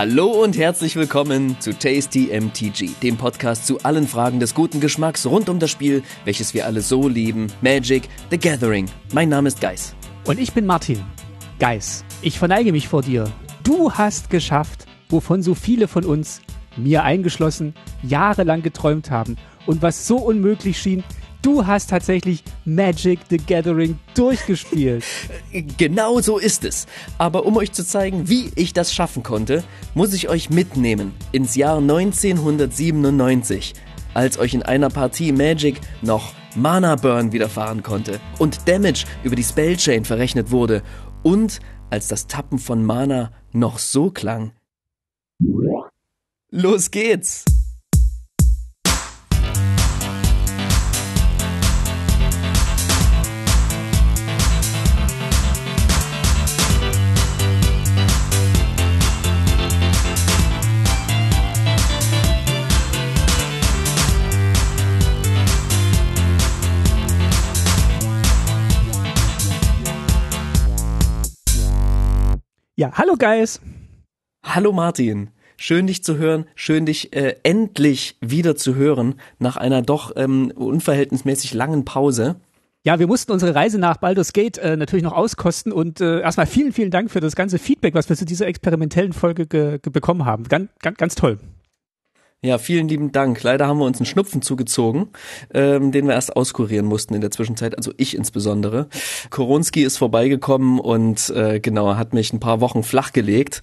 Hallo und herzlich willkommen zu Tasty MTG, dem Podcast zu allen Fragen des guten Geschmacks rund um das Spiel, welches wir alle so lieben, Magic the Gathering. Mein Name ist Geis. Und ich bin Martin. Geis, ich verneige mich vor dir. Du hast geschafft, wovon so viele von uns, mir eingeschlossen, jahrelang geträumt haben und was so unmöglich schien, Du hast tatsächlich Magic the Gathering durchgespielt. Genau so ist es. Aber um euch zu zeigen, wie ich das schaffen konnte, muss ich euch mitnehmen ins Jahr 1997, als euch in einer Partie Magic noch Mana Burn widerfahren konnte und Damage über die Spellchain verrechnet wurde und als das Tappen von Mana noch so klang. Los geht's! Ja, hallo Guys. Hallo Martin. Schön dich zu hören, schön dich äh, endlich wieder zu hören nach einer doch ähm, unverhältnismäßig langen Pause. Ja, wir mussten unsere Reise nach Baldur's Gate äh, natürlich noch auskosten und äh, erstmal vielen, vielen Dank für das ganze Feedback, was wir zu dieser experimentellen Folge bekommen haben. Ganz, ganz, ganz toll. Ja, vielen lieben Dank. Leider haben wir uns einen Schnupfen zugezogen, ähm, den wir erst auskurieren mussten in der Zwischenzeit, also ich insbesondere. Koronski ist vorbeigekommen und äh, genau, hat mich ein paar Wochen flach gelegt.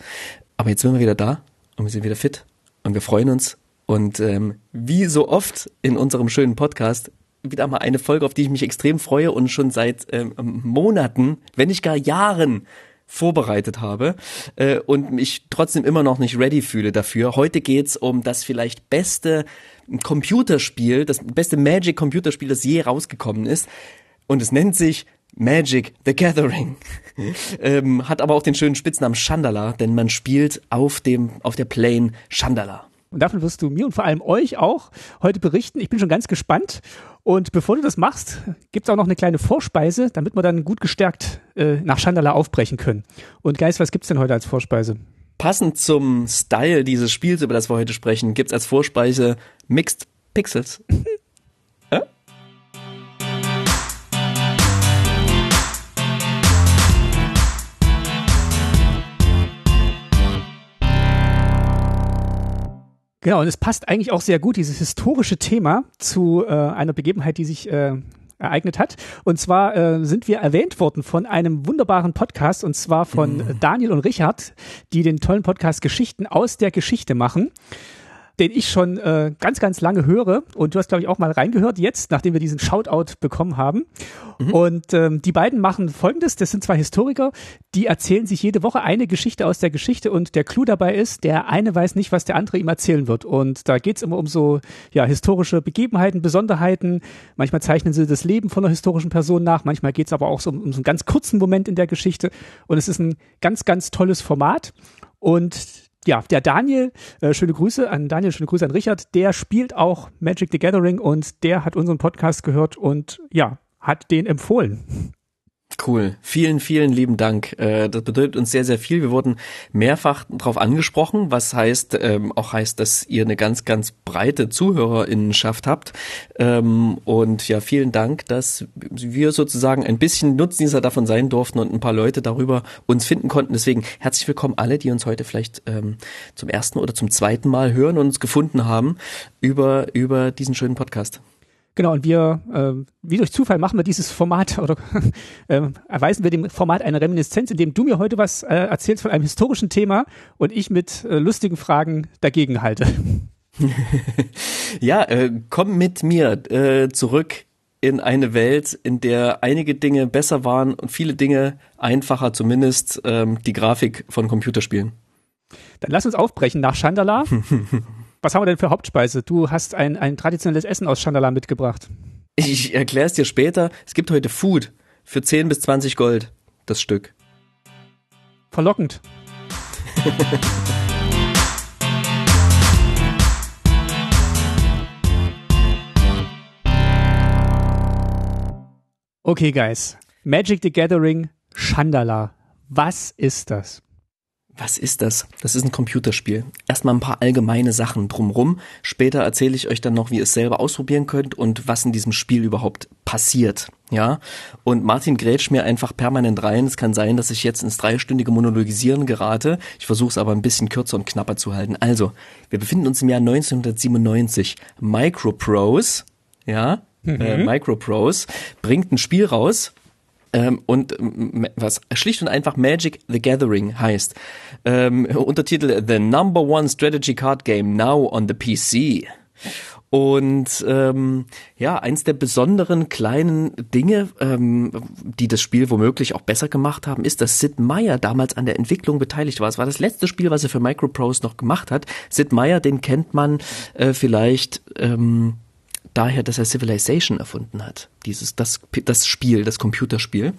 Aber jetzt sind wir wieder da und wir sind wieder fit und wir freuen uns. Und ähm, wie so oft in unserem schönen Podcast wieder mal eine Folge, auf die ich mich extrem freue und schon seit ähm, Monaten, wenn nicht gar Jahren vorbereitet habe äh, und mich trotzdem immer noch nicht ready fühle dafür. Heute geht's um das vielleicht beste Computerspiel, das beste Magic Computerspiel, das je rausgekommen ist. Und es nennt sich Magic the Gathering. ähm, hat aber auch den schönen Spitznamen Chandala, denn man spielt auf dem, auf der Plane Chandala. Und davon wirst du mir und vor allem euch auch heute berichten. Ich bin schon ganz gespannt. Und bevor du das machst, gibt es auch noch eine kleine Vorspeise, damit wir dann gut gestärkt äh, nach Chandala aufbrechen können. Und Geist, was gibt's denn heute als Vorspeise? Passend zum Style dieses Spiels, über das wir heute sprechen, gibt's als Vorspeise Mixed Pixels. Genau, und es passt eigentlich auch sehr gut, dieses historische Thema, zu äh, einer Begebenheit, die sich äh, ereignet hat. Und zwar äh, sind wir erwähnt worden von einem wunderbaren Podcast, und zwar von mm. Daniel und Richard, die den tollen Podcast Geschichten aus der Geschichte machen den ich schon äh, ganz, ganz lange höre. Und du hast, glaube ich, auch mal reingehört jetzt, nachdem wir diesen Shoutout bekommen haben. Mhm. Und ähm, die beiden machen folgendes, das sind zwei Historiker, die erzählen sich jede Woche eine Geschichte aus der Geschichte und der Clou dabei ist, der eine weiß nicht, was der andere ihm erzählen wird. Und da geht's immer um so ja, historische Begebenheiten, Besonderheiten. Manchmal zeichnen sie das Leben von einer historischen Person nach, manchmal geht's aber auch so um, um so einen ganz kurzen Moment in der Geschichte. Und es ist ein ganz, ganz tolles Format. Und ja, der Daniel, äh, schöne Grüße an Daniel, schöne Grüße an Richard, der spielt auch Magic the Gathering und der hat unseren Podcast gehört und ja, hat den empfohlen. Cool. Vielen, vielen lieben Dank. Äh, das bedeutet uns sehr, sehr viel. Wir wurden mehrfach darauf angesprochen, was heißt, ähm, auch heißt, dass ihr eine ganz, ganz breite Zuhörerinnenschaft habt. Ähm, und ja, vielen Dank, dass wir sozusagen ein bisschen Nutznießer davon sein durften und ein paar Leute darüber uns finden konnten. Deswegen herzlich willkommen alle, die uns heute vielleicht ähm, zum ersten oder zum zweiten Mal hören und uns gefunden haben über, über diesen schönen Podcast. Genau, und wir, äh, wie durch Zufall machen wir dieses Format oder äh, erweisen wir dem Format eine Reminiszenz, indem du mir heute was äh, erzählst von einem historischen Thema und ich mit äh, lustigen Fragen dagegen halte. ja, äh, komm mit mir äh, zurück in eine Welt, in der einige Dinge besser waren und viele Dinge einfacher, zumindest ähm, die Grafik von Computerspielen. Dann lass uns aufbrechen nach Chandala. Was haben wir denn für Hauptspeise? Du hast ein, ein traditionelles Essen aus Chandala mitgebracht. Ich erkläre es dir später. Es gibt heute Food für 10 bis 20 Gold, das Stück. Verlockend. okay, guys. Magic the Gathering Chandala. Was ist das? Was ist das? Das ist ein Computerspiel. Erstmal ein paar allgemeine Sachen drumrum. Später erzähle ich euch dann noch, wie ihr es selber ausprobieren könnt und was in diesem Spiel überhaupt passiert. Ja. Und Martin grätscht mir einfach permanent rein. Es kann sein, dass ich jetzt ins dreistündige Monologisieren gerate. Ich versuche es aber ein bisschen kürzer und knapper zu halten. Also, wir befinden uns im Jahr 1997. Microprose, ja, mhm. äh, Microprose bringt ein Spiel raus, ähm, und was schlicht und einfach Magic the Gathering heißt. Ähm, Untertitel The Number One Strategy Card Game Now on the PC. Und ähm, ja, eins der besonderen kleinen Dinge, ähm, die das Spiel womöglich auch besser gemacht haben, ist, dass Sid Meier damals an der Entwicklung beteiligt war. Es war das letzte Spiel, was er für Microprose noch gemacht hat. Sid Meier, den kennt man äh, vielleicht ähm, daher, dass er Civilization erfunden hat. Dieses, das, das Spiel, das Computerspiel.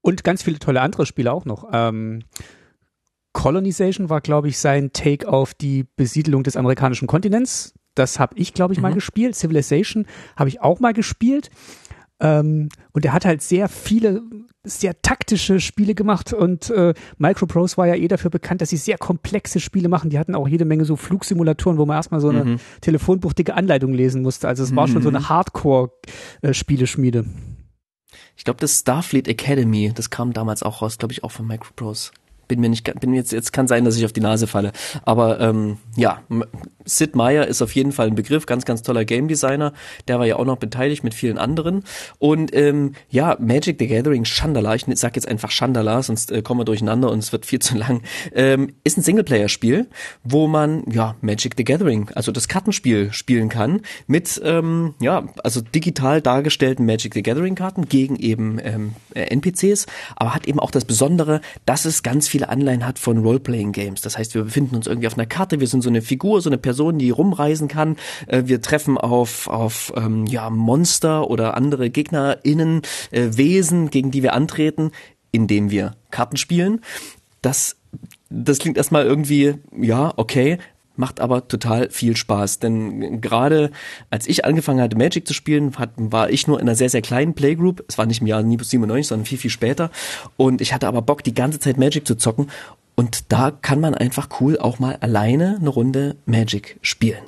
Und ganz viele tolle andere Spiele auch noch. Ähm, Colonization war, glaube ich, sein Take auf die Besiedelung des amerikanischen Kontinents. Das habe ich, glaube ich, mhm. mal gespielt. Civilization habe ich auch mal gespielt. Ähm, und er hat halt sehr viele, sehr taktische Spiele gemacht und äh, Microprose war ja eh dafür bekannt, dass sie sehr komplexe Spiele machen. Die hatten auch jede Menge so Flugsimulatoren, wo man erstmal so eine mhm. telefonbuchtige Anleitung lesen musste. Also es mhm. war schon so eine mhm. Hardcore-Spieleschmiede. Äh, ich glaube, das Starfleet Academy, das kam damals auch raus, glaube ich, auch von Microprose bin mir nicht, bin jetzt, jetzt kann sein, dass ich auf die Nase falle. Aber ähm, ja, Sid Meier ist auf jeden Fall ein Begriff, ganz, ganz toller Game Designer. Der war ja auch noch beteiligt mit vielen anderen. Und ähm, ja, Magic the Gathering Chandala, ich sag jetzt einfach Chandala, sonst äh, kommen wir durcheinander und es wird viel zu lang, ähm, ist ein Singleplayer-Spiel, wo man ja Magic the Gathering, also das Kartenspiel spielen kann, mit ähm, ja, also digital dargestellten Magic the Gathering Karten gegen eben ähm, NPCs, aber hat eben auch das Besondere, dass es ganz viele Anleihen hat von Role-Playing-Games. Das heißt, wir befinden uns irgendwie auf einer Karte, wir sind so eine Figur, so eine Person, die rumreisen kann. Äh, wir treffen auf, auf ähm, ja, Monster oder andere GegnerInnen, äh, Wesen, gegen die wir antreten, indem wir Karten spielen. Das das klingt erstmal irgendwie, ja, okay, macht aber total viel Spaß. Denn gerade als ich angefangen hatte, Magic zu spielen, hat, war ich nur in einer sehr, sehr kleinen Playgroup. Es war nicht im Jahr 97, sondern viel, viel später. Und ich hatte aber Bock, die ganze Zeit Magic zu zocken. Und da kann man einfach cool auch mal alleine eine Runde Magic spielen.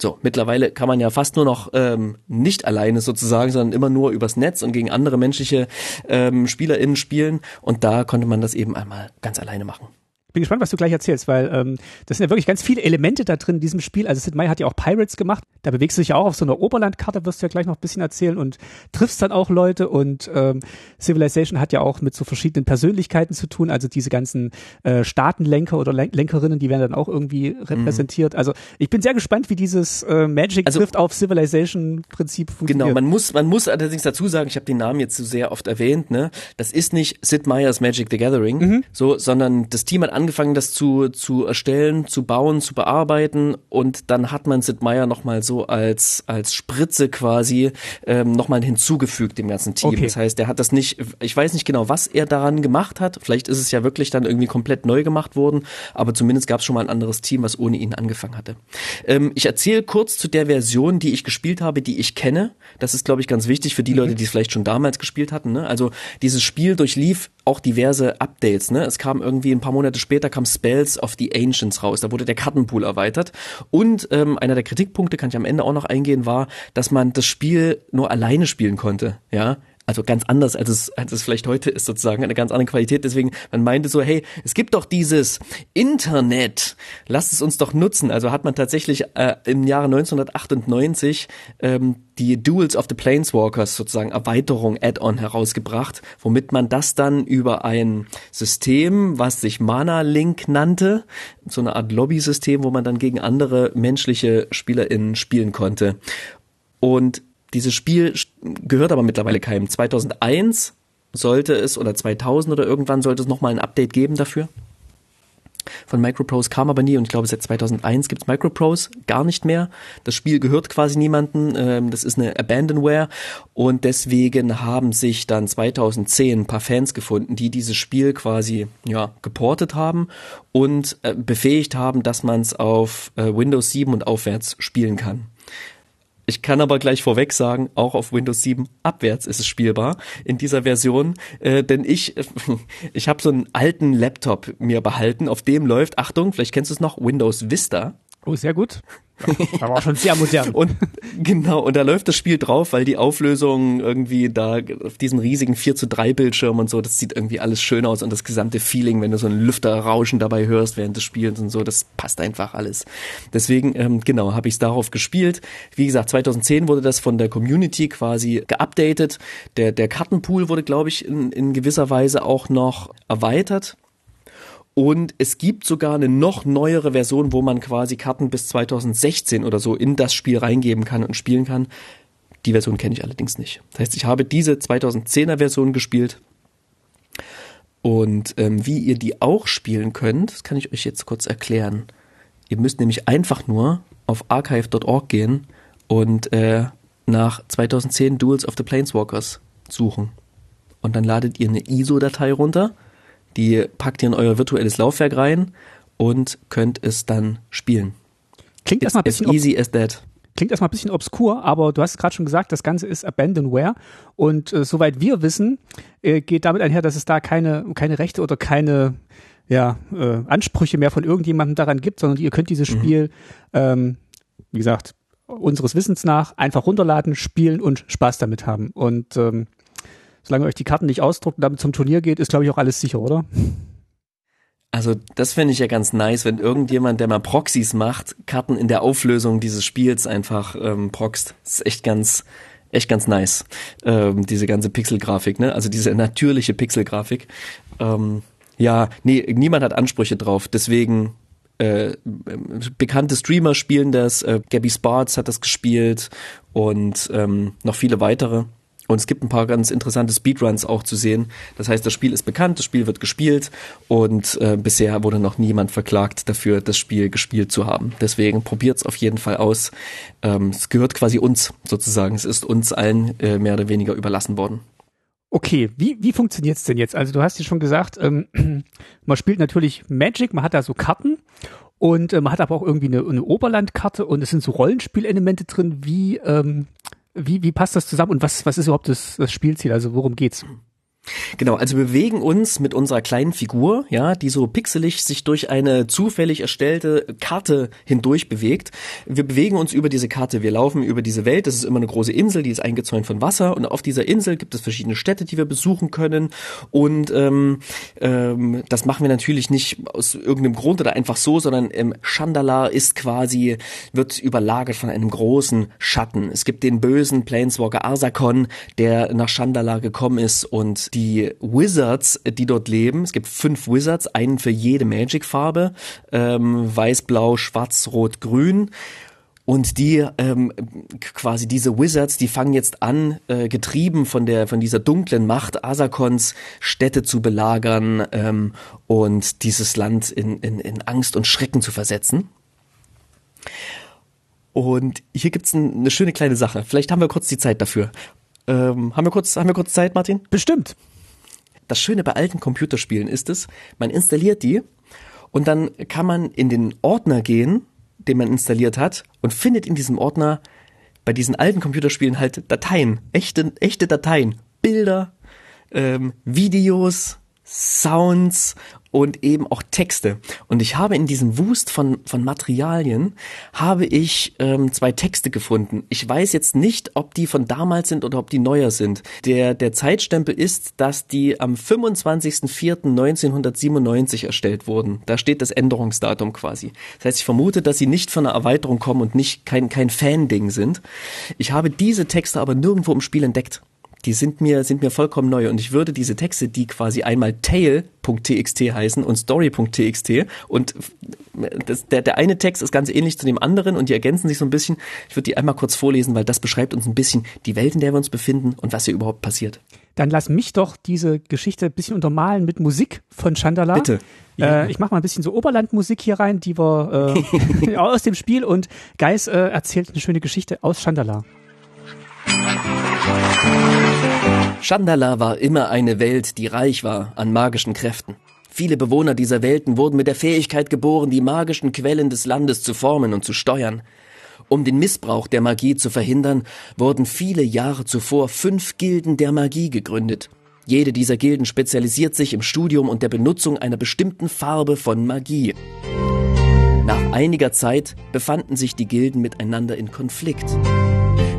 So, mittlerweile kann man ja fast nur noch ähm, nicht alleine sozusagen, sondern immer nur übers Netz und gegen andere menschliche ähm, SpielerInnen spielen. Und da konnte man das eben einmal ganz alleine machen bin gespannt, was du gleich erzählst, weil ähm, das sind ja wirklich ganz viele Elemente da drin in diesem Spiel. Also Sid Meier hat ja auch Pirates gemacht. Da bewegst du dich ja auch auf so einer Oberlandkarte, wirst du ja gleich noch ein bisschen erzählen und triffst dann auch Leute. Und ähm, Civilization hat ja auch mit so verschiedenen Persönlichkeiten zu tun. Also diese ganzen äh, Staatenlenker oder Len Lenkerinnen, die werden dann auch irgendwie repräsentiert. Mhm. Also ich bin sehr gespannt, wie dieses äh, Magic also, trifft auf Civilization-Prinzip funktioniert. Genau, man muss, man muss allerdings dazu sagen, ich habe den Namen jetzt so sehr oft erwähnt, ne? Das ist nicht Sid Meier's Magic the Gathering, mhm. so, sondern das Team hat angefangen, das zu, zu erstellen, zu bauen, zu bearbeiten und dann hat man Sid Meier nochmal so als, als Spritze quasi ähm, nochmal hinzugefügt dem ganzen Team. Okay. Das heißt, er hat das nicht, ich weiß nicht genau, was er daran gemacht hat. Vielleicht ist es ja wirklich dann irgendwie komplett neu gemacht worden, aber zumindest gab es schon mal ein anderes Team, was ohne ihn angefangen hatte. Ähm, ich erzähle kurz zu der Version, die ich gespielt habe, die ich kenne. Das ist, glaube ich, ganz wichtig für die mhm. Leute, die es vielleicht schon damals gespielt hatten. Ne? Also dieses Spiel durchlief auch diverse Updates. Ne? Es kam irgendwie ein paar Monate später kam Spells of the Ancients raus. Da wurde der Kartenpool erweitert. Und ähm, einer der Kritikpunkte, kann ich am Ende auch noch eingehen, war, dass man das Spiel nur alleine spielen konnte. Ja, also ganz anders, als es, als es vielleicht heute ist, sozusagen, eine ganz andere Qualität. Deswegen, man meinte so, hey, es gibt doch dieses Internet, lasst es uns doch nutzen. Also hat man tatsächlich äh, im Jahre 1998 ähm, die Duels of the Planeswalkers sozusagen Erweiterung Add-on herausgebracht, womit man das dann über ein System, was sich Mana Link nannte, so eine Art Lobby-System, wo man dann gegen andere menschliche SpielerInnen spielen konnte. Und dieses Spiel gehört aber mittlerweile keinem. 2001 sollte es oder 2000 oder irgendwann sollte es nochmal ein Update geben dafür. Von Microprose kam aber nie und ich glaube seit 2001 gibt's Microprose gar nicht mehr. Das Spiel gehört quasi niemanden. Ähm, das ist eine Abandonware und deswegen haben sich dann 2010 ein paar Fans gefunden, die dieses Spiel quasi ja geportet haben und äh, befähigt haben, dass man es auf äh, Windows 7 und aufwärts spielen kann Ich kann aber gleich vorweg sagen, auch auf Windows 7 abwärts ist es spielbar in dieser Version, äh, denn ich ich habe so einen alten Laptop mir behalten, auf dem läuft, Achtung, vielleicht kennst du es noch, Windows Vista. Oh, sehr gut. Aber auch schon sehr modern. Und genau, und da läuft das Spiel drauf, weil die Auflösung irgendwie da auf diesen riesigen 4 zu 3 Bildschirm und so, das sieht irgendwie alles schön aus und das gesamte Feeling, wenn du so ein Lüfterrauschen dabei hörst während des Spiels und so, das passt einfach alles. Deswegen, ähm, genau, habe ich es darauf gespielt. Wie gesagt, 2010 wurde das von der Community quasi geupdatet. Der, der Kartenpool wurde, glaube ich, in, in gewisser Weise auch noch erweitert. Und es gibt sogar eine noch neuere Version, wo man quasi Karten bis 2016 oder so in das Spiel reingeben kann und spielen kann. Die Version kenne ich allerdings nicht. Das heißt, ich habe diese 2010er Version gespielt. Und ähm, wie ihr die auch spielen könnt, das kann ich euch jetzt kurz erklären. Ihr müsst nämlich einfach nur auf archive.org gehen und äh, nach 2010 Duels of the Planeswalkers suchen. Und dann ladet ihr eine ISO-Datei runter die packt ihr in euer virtuelles Laufwerk rein und könnt es dann spielen. Klingt erstmal ein bisschen as easy as that. Klingt erstmal ein bisschen obskur, aber du hast gerade schon gesagt, das Ganze ist Abandonware und äh, soweit wir wissen, äh, geht damit einher, dass es da keine keine Rechte oder keine ja, äh, Ansprüche mehr von irgendjemandem daran gibt, sondern ihr könnt dieses mhm. Spiel, ähm, wie gesagt, unseres Wissens nach einfach runterladen, spielen und Spaß damit haben. Und ähm, solange euch die Karten nicht ausdruckt und damit zum Turnier geht, ist glaube ich auch alles sicher, oder? Also das fände ich ja ganz nice, wenn irgendjemand, der mal Proxys macht, Karten in der Auflösung dieses Spiels einfach ähm, proxt. Das ist echt ganz, echt ganz nice. Ähm, diese ganze Pixelgrafik, ne? Also diese natürliche Pixelgrafik. Ähm, ja, nee, niemand hat Ansprüche drauf. Deswegen äh, bekannte Streamer spielen das. Äh, Gabby Sparts hat das gespielt und ähm, noch viele weitere. Und es gibt ein paar ganz interessante Speedruns auch zu sehen. Das heißt, das Spiel ist bekannt, das Spiel wird gespielt und äh, bisher wurde noch niemand verklagt dafür, das Spiel gespielt zu haben. Deswegen probiert es auf jeden Fall aus. Ähm, es gehört quasi uns sozusagen. Es ist uns allen äh, mehr oder weniger überlassen worden. Okay, wie, wie funktioniert's denn jetzt? Also du hast ja schon gesagt, ähm, man spielt natürlich Magic, man hat da so Karten und äh, man hat aber auch irgendwie eine, eine Oberlandkarte und es sind so Rollenspielelemente drin. Wie, ähm, wie, wie passt das zusammen und was, was ist überhaupt das, das Spielziel? Also worum geht's? Genau, also wir bewegen uns mit unserer kleinen Figur, ja, die so pixelig sich durch eine zufällig erstellte Karte hindurch bewegt. Wir bewegen uns über diese Karte, wir laufen über diese Welt, das ist immer eine große Insel, die ist eingezäunt von Wasser und auf dieser Insel gibt es verschiedene Städte, die wir besuchen können und ähm, ähm, das machen wir natürlich nicht aus irgendeinem Grund oder einfach so, sondern ähm, Chandala ist quasi, wird überlagert von einem großen Schatten. Es gibt den bösen Planeswalker Arsakon, der nach Chandala gekommen ist und die Wizards, die dort leben. Es gibt fünf Wizards, einen für jede Magic-Farbe, ähm, weiß, blau, schwarz, rot, grün. Und die ähm, quasi diese Wizards, die fangen jetzt an, äh, getrieben von der von dieser dunklen Macht Asakons Städte zu belagern ähm, und dieses Land in, in, in Angst und Schrecken zu versetzen. Und hier gibt's ein, eine schöne kleine Sache. Vielleicht haben wir kurz die Zeit dafür. Ähm, haben wir kurz, haben wir kurz Zeit, Martin? Bestimmt. Das Schöne bei alten Computerspielen ist es, man installiert die und dann kann man in den Ordner gehen, den man installiert hat und findet in diesem Ordner bei diesen alten Computerspielen halt Dateien, echte, echte Dateien, Bilder, ähm, Videos, Sounds und eben auch Texte. Und ich habe in diesem Wust von, von Materialien, habe ich ähm, zwei Texte gefunden. Ich weiß jetzt nicht, ob die von damals sind oder ob die neuer sind. Der, der Zeitstempel ist, dass die am 25.04.1997 erstellt wurden. Da steht das Änderungsdatum quasi. Das heißt, ich vermute, dass sie nicht von einer Erweiterung kommen und nicht kein, kein Fan-Ding sind. Ich habe diese Texte aber nirgendwo im Spiel entdeckt die sind mir, sind mir vollkommen neu. Und ich würde diese Texte, die quasi einmal tail.txt heißen und story.txt und das, der, der eine Text ist ganz ähnlich zu dem anderen und die ergänzen sich so ein bisschen. Ich würde die einmal kurz vorlesen, weil das beschreibt uns ein bisschen die Welt, in der wir uns befinden und was hier überhaupt passiert. Dann lass mich doch diese Geschichte ein bisschen untermalen mit Musik von Chandala. Bitte. Ja. Äh, ich mache mal ein bisschen so Oberlandmusik hier rein, die wir äh, aus dem Spiel und Geis äh, erzählt eine schöne Geschichte aus Chandala. Chandala war immer eine Welt, die reich war an magischen Kräften. Viele Bewohner dieser Welten wurden mit der Fähigkeit geboren, die magischen Quellen des Landes zu formen und zu steuern. Um den Missbrauch der Magie zu verhindern, wurden viele Jahre zuvor fünf Gilden der Magie gegründet. Jede dieser Gilden spezialisiert sich im Studium und der Benutzung einer bestimmten Farbe von Magie. Nach einiger Zeit befanden sich die Gilden miteinander in Konflikt.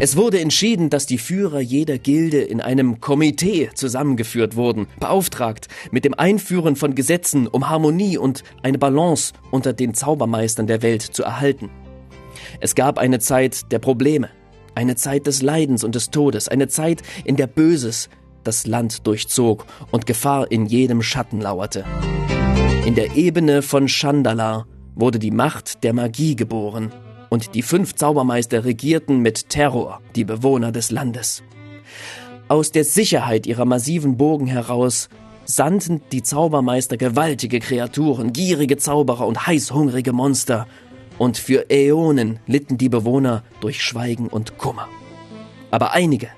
Es wurde entschieden, dass die Führer jeder Gilde in einem Komitee zusammengeführt wurden, beauftragt mit dem Einführen von Gesetzen, um Harmonie und eine Balance unter den Zaubermeistern der Welt zu erhalten. Es gab eine Zeit der Probleme, eine Zeit des Leidens und des Todes, eine Zeit, in der Böses das Land durchzog und Gefahr in jedem Schatten lauerte. In der Ebene von Chandala wurde die Macht der Magie geboren, und die fünf Zaubermeister regierten mit Terror die Bewohner des Landes. Aus der Sicherheit ihrer massiven Burgen heraus sandten die Zaubermeister gewaltige Kreaturen, gierige Zauberer und heißhungrige Monster, und für Äonen litten die Bewohner durch Schweigen und Kummer. Aber einige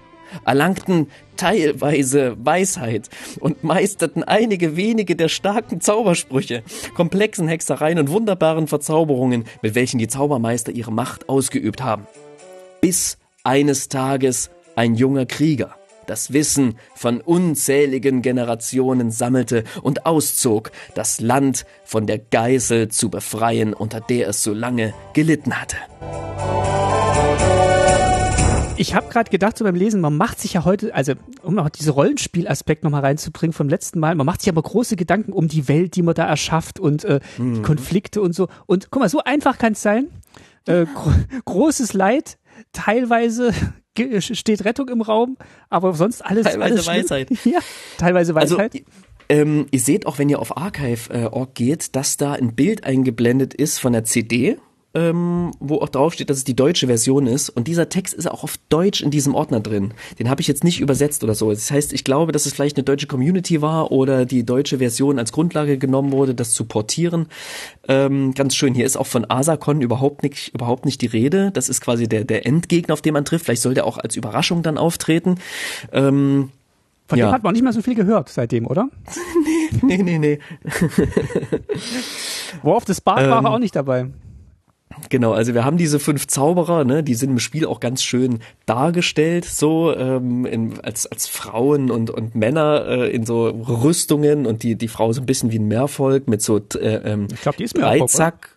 erlangten teilweise Weisheit und meisterten einige wenige der starken Zaubersprüche, komplexen Hexereien und wunderbaren Verzauberungen, mit welchen die Zaubermeister ihre Macht ausgeübt haben. Bis eines Tages ein junger Krieger das Wissen von unzähligen Generationen sammelte und auszog, das Land von der Geißel zu befreien, unter der es so lange gelitten hatte. Ich habe gerade gedacht, so beim Lesen, man macht sich ja heute, also um auch diese Rollenspielaspekt nochmal reinzubringen vom letzten Mal, man macht sich aber große Gedanken um die Welt, die man da erschafft und äh, mhm. die Konflikte und so. Und guck mal, so einfach kann es sein. Äh, gro großes Leid, teilweise steht Rettung im Raum, aber sonst alles. Teilweise alles Weisheit. Ja, teilweise also, Weisheit. Also, ähm, ihr seht auch, wenn ihr auf archive.org äh, geht, dass da ein Bild eingeblendet ist von der CD ähm, wo auch draufsteht, dass es die deutsche Version ist. Und dieser Text ist auch auf Deutsch in diesem Ordner drin. Den habe ich jetzt nicht übersetzt oder so. Das heißt, ich glaube, dass es vielleicht eine deutsche Community war oder die deutsche Version als Grundlage genommen wurde, das zu portieren. Ähm, ganz schön. Hier ist auch von Asakon überhaupt nicht, überhaupt nicht die Rede. Das ist quasi der, der Endgegner, auf den man trifft. Vielleicht soll der auch als Überraschung dann auftreten. Ähm, von ja. dem hat man nicht mehr so viel gehört seitdem, oder? nee, nee, nee, nee. War auf das Bad ähm, war auch nicht dabei. Genau, also wir haben diese fünf Zauberer, ne, die sind im Spiel auch ganz schön dargestellt, so ähm, in, als als Frauen und und Männer äh, in so Rüstungen und die die Frau so ein bisschen wie ein Meervolk mit so äh, ähm, ich glaube, die ist Dreizack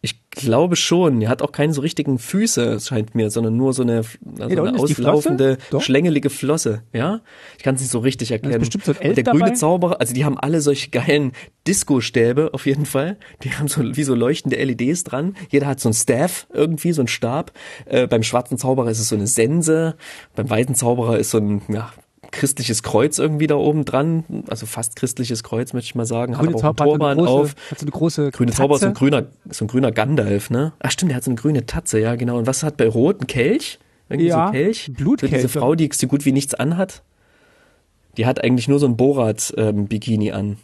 ich glaube schon. Er hat auch keine so richtigen Füße, scheint mir, sondern nur so eine, also nee, eine auslaufende, schlängelige Flosse. Ja, ich kann es nicht so richtig erklären. Da ist bestimmt so ein Elf der dabei? grüne Zauberer, also die haben alle solche geilen Disco-Stäbe auf jeden Fall. Die haben so wie so leuchtende LEDs dran. Jeder hat so ein Staff irgendwie, so ein Stab. Äh, beim schwarzen Zauberer ist es so eine Sense. Beim weißen Zauberer ist so ein ja, christliches Kreuz irgendwie da oben dran, also fast christliches Kreuz, möchte ich mal sagen. Grüne hat auch Zauber einen Turban auf. Hat so eine große Grüne Zauber ist so ein grüner, so ein grüner Gandalf, ne? Ach stimmt, der hat so eine grüne Tatze, ja genau. Und was hat bei Rot? Ein Kelch? Irgendwie ja, so Kelch? Blutkelch. So diese Frau, die so gut wie nichts anhat. Die hat eigentlich nur so ein Borat-Bikini ähm, an.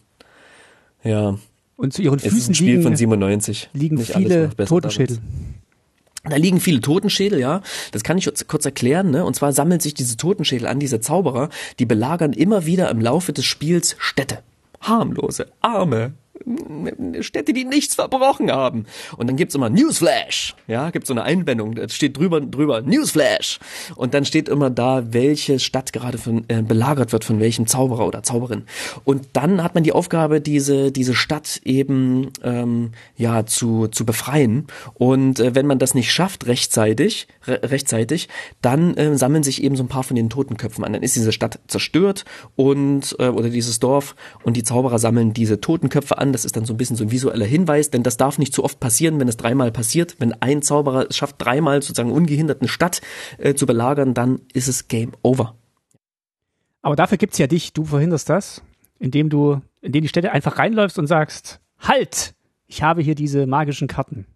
Ja. Und zu ihren Füßen es ist ein Spiel liegen, von 97. liegen Nicht viele Totenschädel. Damals. Da liegen viele Totenschädel, ja. Das kann ich kurz erklären, ne? Und zwar sammeln sich diese Totenschädel an, diese Zauberer, die belagern immer wieder im Laufe des Spiels Städte. Harmlose, arme, Städte, die nichts verbrochen haben. Und dann gibt's immer Newsflash. Ja, gibt's so eine Einblendung, da steht drüber, drüber Newsflash. Und dann steht immer da, welche Stadt gerade von, äh, belagert wird von welchem Zauberer oder Zauberin. Und dann hat man die Aufgabe, diese, diese Stadt eben ähm, ja zu, zu befreien. Und äh, wenn man das nicht schafft rechtzeitig, re rechtzeitig, dann äh, sammeln sich eben so ein paar von den Totenköpfen an. Dann ist diese Stadt zerstört und äh, oder dieses Dorf und die Zauberer sammeln diese Totenköpfe an das ist dann so ein bisschen so ein visueller Hinweis, denn das darf nicht zu oft passieren, wenn es dreimal passiert. Wenn ein Zauberer es schafft, dreimal sozusagen ungehindert eine Stadt äh, zu belagern, dann ist es Game Over. Aber dafür gibt's ja dich, du verhinderst das, indem du, indem die Städte einfach reinläufst und sagst, halt, ich habe hier diese magischen Karten.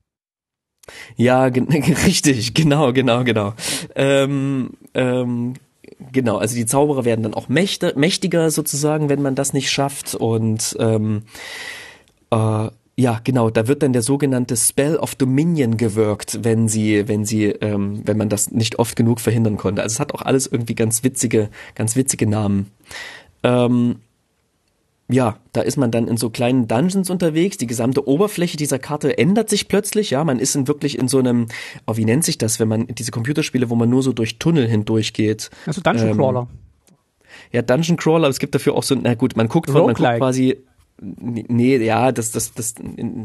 Ja, richtig, genau, genau, genau. Ähm, ähm, genau, also die Zauberer werden dann auch mächtiger sozusagen, wenn man das nicht schafft und ähm, äh, ja, genau, da wird dann der sogenannte Spell of Dominion gewirkt, wenn sie, wenn sie, ähm, wenn man das nicht oft genug verhindern konnte. Also es hat auch alles irgendwie ganz witzige, ganz witzige Namen. Ähm, ja, da ist man dann in so kleinen Dungeons unterwegs. Die gesamte Oberfläche dieser Karte ändert sich plötzlich. Ja, man ist in wirklich in so einem, oh, wie nennt sich das, wenn man diese Computerspiele, wo man nur so durch Tunnel hindurch geht. Also Dungeon Crawler. Ähm, ja, Dungeon Crawler, es gibt dafür auch so, na gut, man guckt, von, man guckt quasi Nee, ja, das, das, das,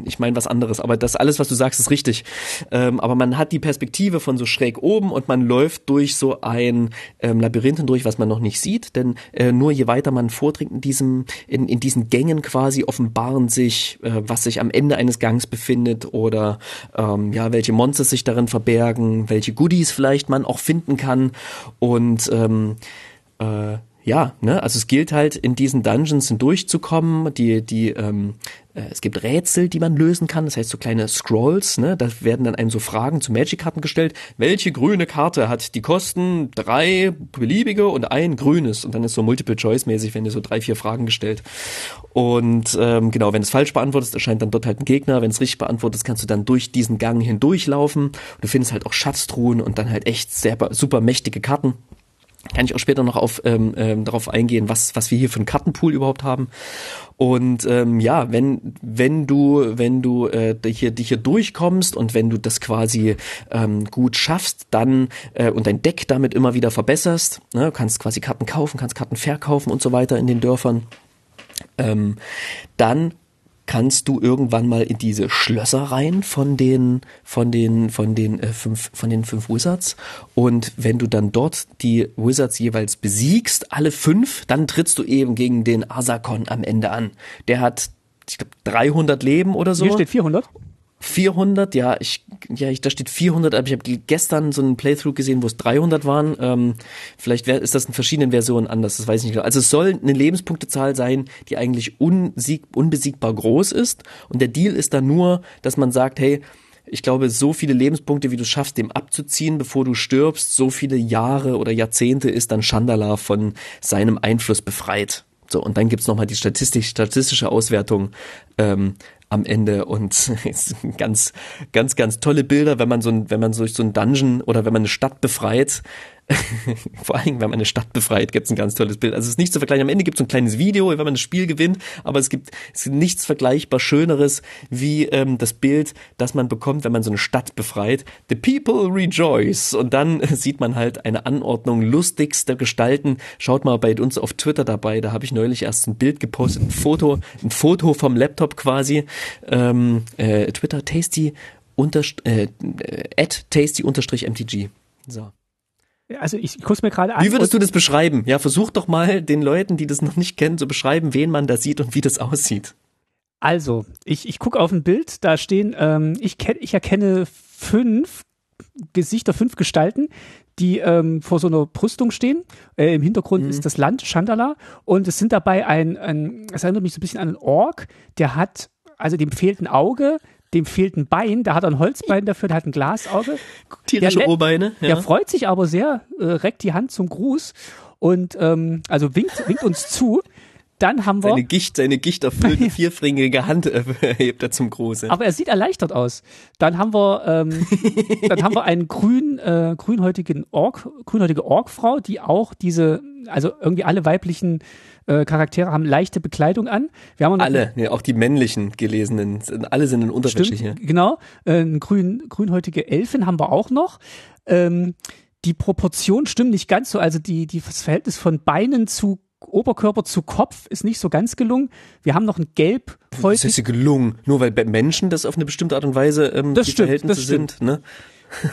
ich meine was anderes, aber das alles, was du sagst, ist richtig. Ähm, aber man hat die Perspektive von so schräg oben und man läuft durch so ein ähm, Labyrinth hindurch, was man noch nicht sieht, denn äh, nur je weiter man vordringt in diesem, in, in diesen Gängen quasi offenbaren sich, äh, was sich am Ende eines Gangs befindet oder ähm, ja, welche Monster sich darin verbergen, welche Goodies vielleicht man auch finden kann. Und ähm, äh, ja, ne, also es gilt halt in diesen Dungeons hindurchzukommen, die, die, ähm, äh, es gibt Rätsel, die man lösen kann, das heißt so kleine Scrolls, ne, da werden dann einem so Fragen zu Magic-Karten gestellt. Welche grüne Karte hat die Kosten drei beliebige und ein grünes? Und dann ist so Multiple-Choice-mäßig, wenn dir so drei, vier Fragen gestellt. Und ähm, genau, wenn es falsch beantwortest, erscheint dann dort halt ein Gegner. Wenn es richtig beantwortest, kannst du dann durch diesen Gang hindurchlaufen. Du findest halt auch Schatztruhen und dann halt echt sehr, super mächtige Karten kann ich auch später noch auf ähm, ähm, darauf eingehen, was was wir hier für einen Kartenpool überhaupt haben. Und ähm, ja, wenn wenn du wenn du äh, hier dich hier durchkommst und wenn du das quasi ähm, gut schaffst, dann äh, und dein Deck damit immer wieder verbesserst, ne, kannst quasi Karten kaufen, kannst Karten verkaufen und so weiter in den Dörfern, ähm, dann kannst du irgendwann mal in diese Schlösser rein von den von den von den äh, fünf von den fünf Wizards und wenn du dann dort die Wizards jeweils besiegst, alle fünf, dann trittst du eben gegen den Asakon am Ende an. Der hat ich glaube 300 Leben oder so. Hier steht 400. 400, ja, ich, ja, ich, da steht 400, aber ich habe gestern so einen Playthrough gesehen, wo es 300 waren. Ähm, vielleicht wär, ist das in verschiedenen Versionen anders, das weiß ich nicht genau. Also es soll eine Lebenspunktezahl sein, die eigentlich unsieg, unbesiegbar groß ist. Und der Deal ist dann nur, dass man sagt, hey, ich glaube, so viele Lebenspunkte, wie du schaffst, dem abzuziehen, bevor du stirbst, so viele Jahre oder Jahrzehnte ist dann Chandala von seinem Einfluss befreit. So, und dann gibt's nochmal die Statistik, statistische Auswertung, ähm, am Ende und ganz, ganz, ganz tolle Bilder, wenn man so wenn man durch so ein Dungeon oder wenn man eine Stadt befreit, Vor allem, wenn man eine Stadt befreit, gibt es ein ganz tolles Bild. Also es ist nicht zu vergleichen. Am Ende gibt es ein kleines Video, wenn man das Spiel gewinnt, aber es gibt, es gibt nichts vergleichbar Schöneres wie ähm, das Bild, das man bekommt, wenn man so eine Stadt befreit. The people rejoice. Und dann sieht man halt eine Anordnung lustigster Gestalten. Schaut mal bei uns auf Twitter dabei. Da habe ich neulich erst ein Bild gepostet, ein Foto, ein Foto vom Laptop quasi. Ähm, äh, Twitter tasty unterst äh, at tasty unterstrich mtg. So. Also ich, guck's mir gerade an. Wie würdest du das beschreiben? Ja, versuch doch mal den Leuten, die das noch nicht kennen, zu beschreiben, wen man da sieht und wie das aussieht. Also, ich, ich gucke auf ein Bild, da stehen, ähm, ich, kenn, ich erkenne fünf Gesichter, fünf Gestalten, die ähm, vor so einer Brüstung stehen. Äh, Im Hintergrund mhm. ist das Land Chandala und es sind dabei ein, ein, es erinnert mich so ein bisschen an einen Ork, der hat, also dem fehlt ein Auge, dem fehlt ein Bein, da hat er ein Holzbein dafür, der hat ein Glasauge. Tierische der, O-Beine. Ja. Der freut sich aber sehr, äh, reckt die Hand zum Gruß und ähm, also winkt, winkt uns zu. Dann haben wir. Seine Gicht, seine gichterfüllte vierfringige Hand hebt er zum Gruße. Aber er sieht erleichtert aus. Dann haben wir, ähm, dann haben wir einen grün, äh, grünhäutigen Ork, grünhäutige Orkfrau, die auch diese, also irgendwie alle weiblichen äh, Charaktere haben leichte Bekleidung an. Wir haben alle, ja, auch die männlichen gelesenen, alle sind in Unterwäsche hier. Genau, äh, grün, grünhäutige Elfen haben wir auch noch. Ähm, die Proportionen stimmen nicht ganz so, also die, die, das Verhältnis von Beinen zu Oberkörper zu Kopf ist nicht so ganz gelungen. Wir haben noch ein Gelb. Das ist ja gelungen, nur weil Menschen das auf eine bestimmte Art und Weise ähm, das die stimmt, Verhältnisse das stimmt. sind. Ne?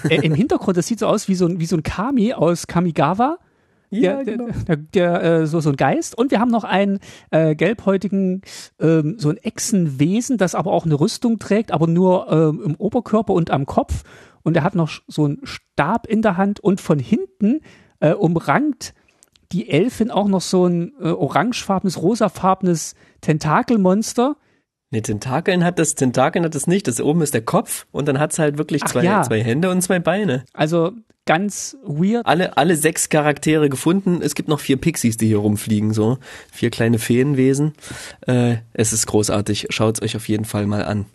Äh, Im Hintergrund, das sieht so aus wie so ein, wie so ein Kami aus Kamigawa. Ja, der, genau. der, der äh, so, so ein Geist. Und wir haben noch einen äh, gelbhäutigen, ähm, so ein Echsenwesen, das aber auch eine Rüstung trägt, aber nur ähm, im Oberkörper und am Kopf. Und er hat noch so einen Stab in der Hand und von hinten äh, umrankt die Elfin auch noch so ein äh, orangefarbenes, rosafarbenes Tentakelmonster. Ne, Tentakeln hat das, Tentakeln hat das nicht. Das oben ist der Kopf und dann hat's halt wirklich zwei, ja. zwei Hände und zwei Beine. Also ganz weird. Alle, alle sechs Charaktere gefunden. Es gibt noch vier Pixies, die hier rumfliegen, so. Vier kleine Feenwesen. Äh, es ist großartig. Schaut's euch auf jeden Fall mal an.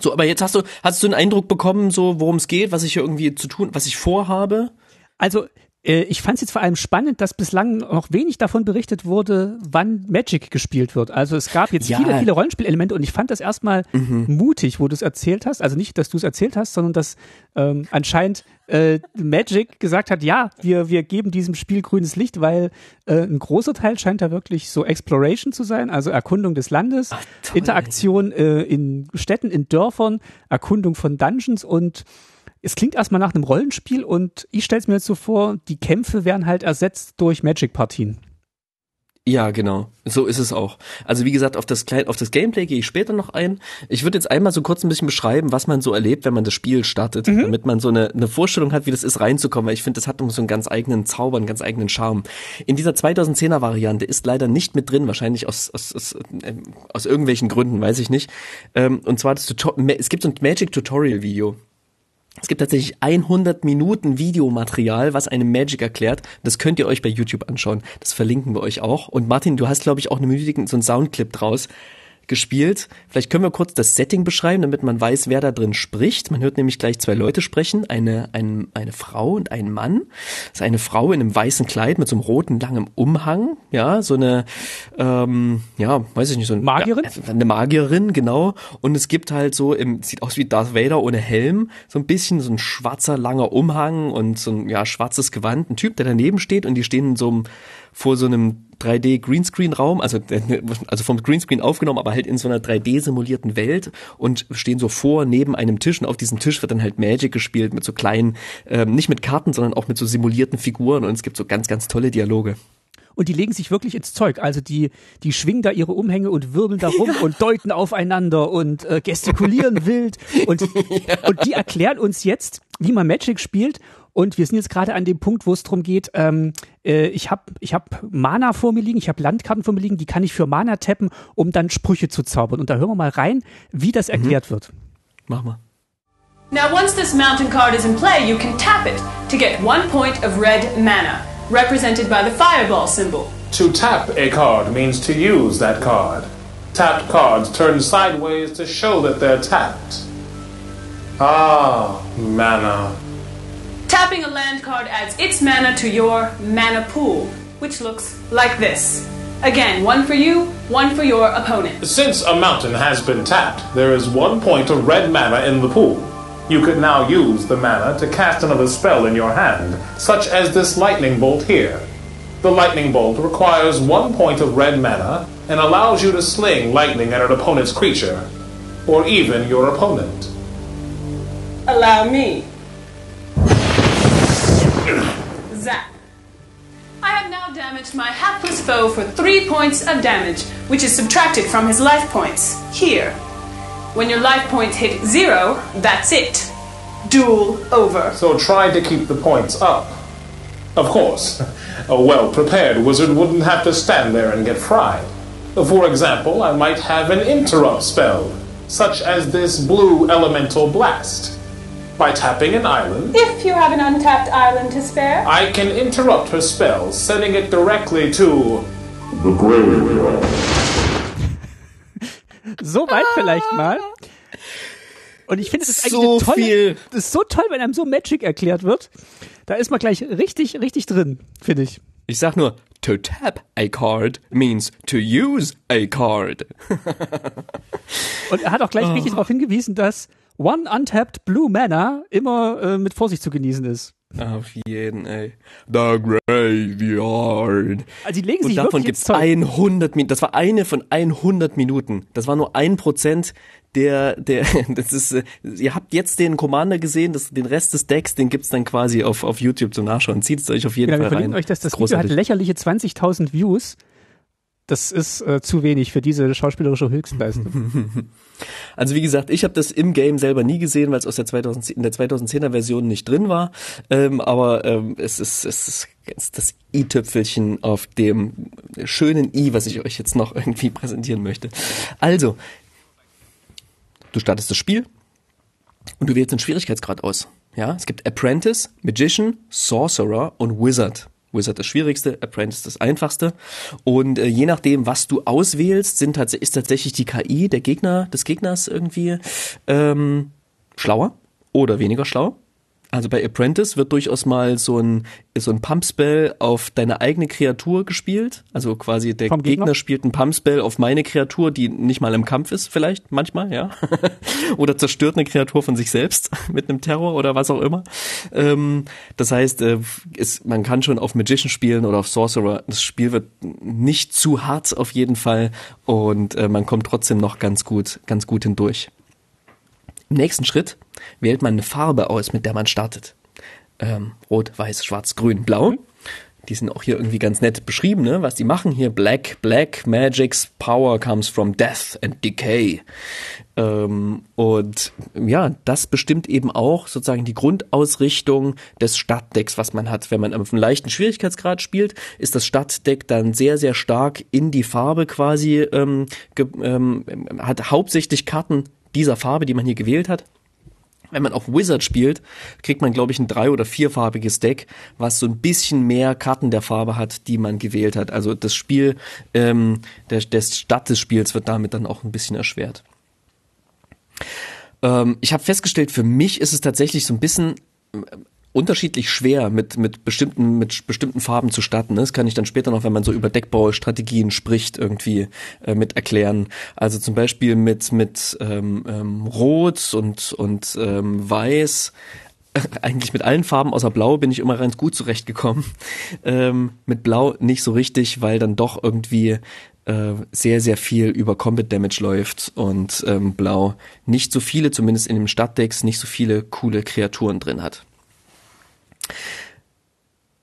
So, aber jetzt hast du, hast du einen Eindruck bekommen, so, worum es geht, was ich hier irgendwie zu tun, was ich vorhabe? Also, ich fand es jetzt vor allem spannend, dass bislang noch wenig davon berichtet wurde, wann Magic gespielt wird. Also es gab jetzt ja. viele, viele Rollenspielelemente und ich fand das erstmal mhm. mutig, wo du es erzählt hast. Also nicht, dass du es erzählt hast, sondern dass ähm, anscheinend äh, Magic gesagt hat, ja, wir, wir geben diesem Spiel grünes Licht, weil äh, ein großer Teil scheint da wirklich so Exploration zu sein, also Erkundung des Landes, Ach, Interaktion äh, in Städten, in Dörfern, Erkundung von Dungeons und es klingt erstmal nach einem Rollenspiel und ich stelle es mir jetzt so vor, die Kämpfe werden halt ersetzt durch Magic-Partien. Ja, genau. So ist es auch. Also wie gesagt, auf das, auf das Gameplay gehe ich später noch ein. Ich würde jetzt einmal so kurz ein bisschen beschreiben, was man so erlebt, wenn man das Spiel startet, mhm. damit man so eine, eine Vorstellung hat, wie das ist, reinzukommen, weil ich finde, das hat so einen ganz eigenen Zauber, einen ganz eigenen Charme. In dieser 2010er Variante ist leider nicht mit drin, wahrscheinlich aus, aus, aus, äh, aus irgendwelchen Gründen, weiß ich nicht. Ähm, und zwar das es gibt so ein Magic Tutorial Video. Es gibt tatsächlich 100 Minuten Videomaterial, was einem Magic erklärt. Das könnt ihr euch bei YouTube anschauen. Das verlinken wir euch auch. Und Martin, du hast, glaube ich, auch eine Minute so einen Soundclip draus gespielt. Vielleicht können wir kurz das Setting beschreiben, damit man weiß, wer da drin spricht. Man hört nämlich gleich zwei Leute sprechen, eine, eine, eine Frau und einen Mann. Das ist eine Frau in einem weißen Kleid mit so einem roten, langen Umhang, ja, so eine, ähm, ja, weiß ich nicht, so eine Magierin? Ja, eine Magierin, genau. Und es gibt halt so, im, sieht aus wie Darth Vader ohne Helm, so ein bisschen so ein schwarzer, langer Umhang und so ein, ja, schwarzes Gewand, ein Typ, der daneben steht und die stehen in so einem, vor so einem 3D Greenscreen Raum, also also vom Greenscreen aufgenommen, aber halt in so einer 3D simulierten Welt und stehen so vor neben einem Tisch und auf diesem Tisch wird dann halt Magic gespielt mit so kleinen, ähm, nicht mit Karten, sondern auch mit so simulierten Figuren und es gibt so ganz ganz tolle Dialoge und die legen sich wirklich ins Zeug. Also die, die schwingen da ihre Umhänge und wirbeln da rum ja. und deuten aufeinander und äh, gestikulieren wild. Und, ja. und die erklären uns jetzt, wie man Magic spielt und wir sind jetzt gerade an dem Punkt, wo es darum geht, ähm, äh, ich habe ich hab Mana vor mir liegen, ich habe Landkarten vor mir liegen, die kann ich für Mana tappen, um dann Sprüche zu zaubern. Und da hören wir mal rein, wie das mhm. erklärt wird. Mach mal. Now once this mountain card is in play, you can tap it to get one point of red mana, represented by the fireball symbol. To tap a card means to use that card. Tapped cards turn sideways to show that they're tapped. Ah, mana. Tapping a land card adds its mana to your mana pool, which looks like this. Again, one for you, one for your opponent. Since a mountain has been tapped, there is one point of red mana in the pool. You could now use the mana to cast another spell in your hand, such as this lightning bolt here. The lightning bolt requires one point of red mana and allows you to sling lightning at an opponent's creature, or even your opponent. Allow me. Damaged my hapless foe for three points of damage, which is subtracted from his life points. Here. When your life points hit zero, that's it. Duel over. So try to keep the points up. Of course, a well prepared wizard wouldn't have to stand there and get fried. For example, I might have an interrupt spell, such as this blue elemental blast. By tapping an island. If you have an untapped island to spare. I can interrupt her spell, sending it directly to the graveyard. so weit vielleicht mal. Und ich finde, es ist eigentlich so tolle, viel. Das ist so toll, wenn einem so Magic erklärt wird. Da ist man gleich richtig, richtig drin, finde ich. Ich sag nur, to tap a card means to use a card. Und er hat auch gleich oh. richtig darauf hingewiesen, dass One Untapped Blue Mana immer äh, mit Vorsicht zu genießen ist. Auf jeden, ey. The Graveyard. Also die legen sich Und davon gibt's 100 Minuten. Das war eine von 100 Minuten. Das war nur ein Prozent der, der, das ist, äh, ihr habt jetzt den Commander gesehen, das, den Rest des Decks, den gibt's dann quasi auf, auf YouTube zum Nachschauen. Zieht es euch auf jeden genau, Fall rein. euch, dass das, das Video hat lächerliche 20.000 Views das ist äh, zu wenig für diese schauspielerische Höchstleistung. Also wie gesagt, ich habe das im Game selber nie gesehen, weil es aus der 2010, in der 2010er Version nicht drin war. Ähm, aber ähm, es ist, es ist das i-Tüpfelchen auf dem schönen i, was ich euch jetzt noch irgendwie präsentieren möchte. Also, du startest das Spiel und du wählst den Schwierigkeitsgrad aus. Ja, es gibt Apprentice, Magician, Sorcerer und Wizard. Wizard das schwierigste, Apprentice das einfachste. Und äh, je nachdem, was du auswählst, sind ist tatsächlich die KI der Gegner, des Gegners irgendwie ähm, schlauer oder weniger schlau. Also bei Apprentice wird durchaus mal so ein, so ein Pumpspell auf deine eigene Kreatur gespielt. Also quasi der Gegner? Gegner? spielt ein Pumpspell auf meine Kreatur, die nicht mal im Kampf ist, vielleicht, manchmal, ja. oder zerstört eine Kreatur von sich selbst mit einem Terror oder was auch immer. Ähm, das heißt, äh, es, man kann schon auf Magician spielen oder auf Sorcerer. Das Spiel wird nicht zu hart auf jeden Fall und äh, man kommt trotzdem noch ganz gut, ganz gut hindurch. Im nächsten Schritt wählt man eine Farbe aus, mit der man startet. Ähm, Rot, Weiß, Schwarz, Grün, Blau. Die sind auch hier irgendwie ganz nett beschrieben, ne? was die machen hier. Black, Black, Magic's Power comes from Death and Decay. Ähm, und ja, das bestimmt eben auch sozusagen die Grundausrichtung des Stadtdecks, was man hat. Wenn man auf einem leichten Schwierigkeitsgrad spielt, ist das Stadtdeck dann sehr, sehr stark in die Farbe quasi, ähm, ähm, hat hauptsächlich Karten dieser Farbe, die man hier gewählt hat. Wenn man auf Wizard spielt, kriegt man, glaube ich, ein drei- oder vierfarbiges Deck, was so ein bisschen mehr Karten der Farbe hat, die man gewählt hat. Also das Spiel, ähm, der, der Start des Spiels wird damit dann auch ein bisschen erschwert. Ähm, ich habe festgestellt, für mich ist es tatsächlich so ein bisschen unterschiedlich schwer mit mit bestimmten mit bestimmten Farben zu starten. ne? Das kann ich dann später noch, wenn man so über Deckbaustrategien spricht, irgendwie äh, mit erklären. Also zum Beispiel mit mit ähm, ähm, Rot und und ähm, Weiß. Eigentlich mit allen Farben außer Blau bin ich immer ganz gut zurechtgekommen. Ähm, mit Blau nicht so richtig, weil dann doch irgendwie äh, sehr, sehr viel über Combat Damage läuft und ähm, Blau nicht so viele, zumindest in dem Stadtdecks, nicht so viele coole Kreaturen drin hat.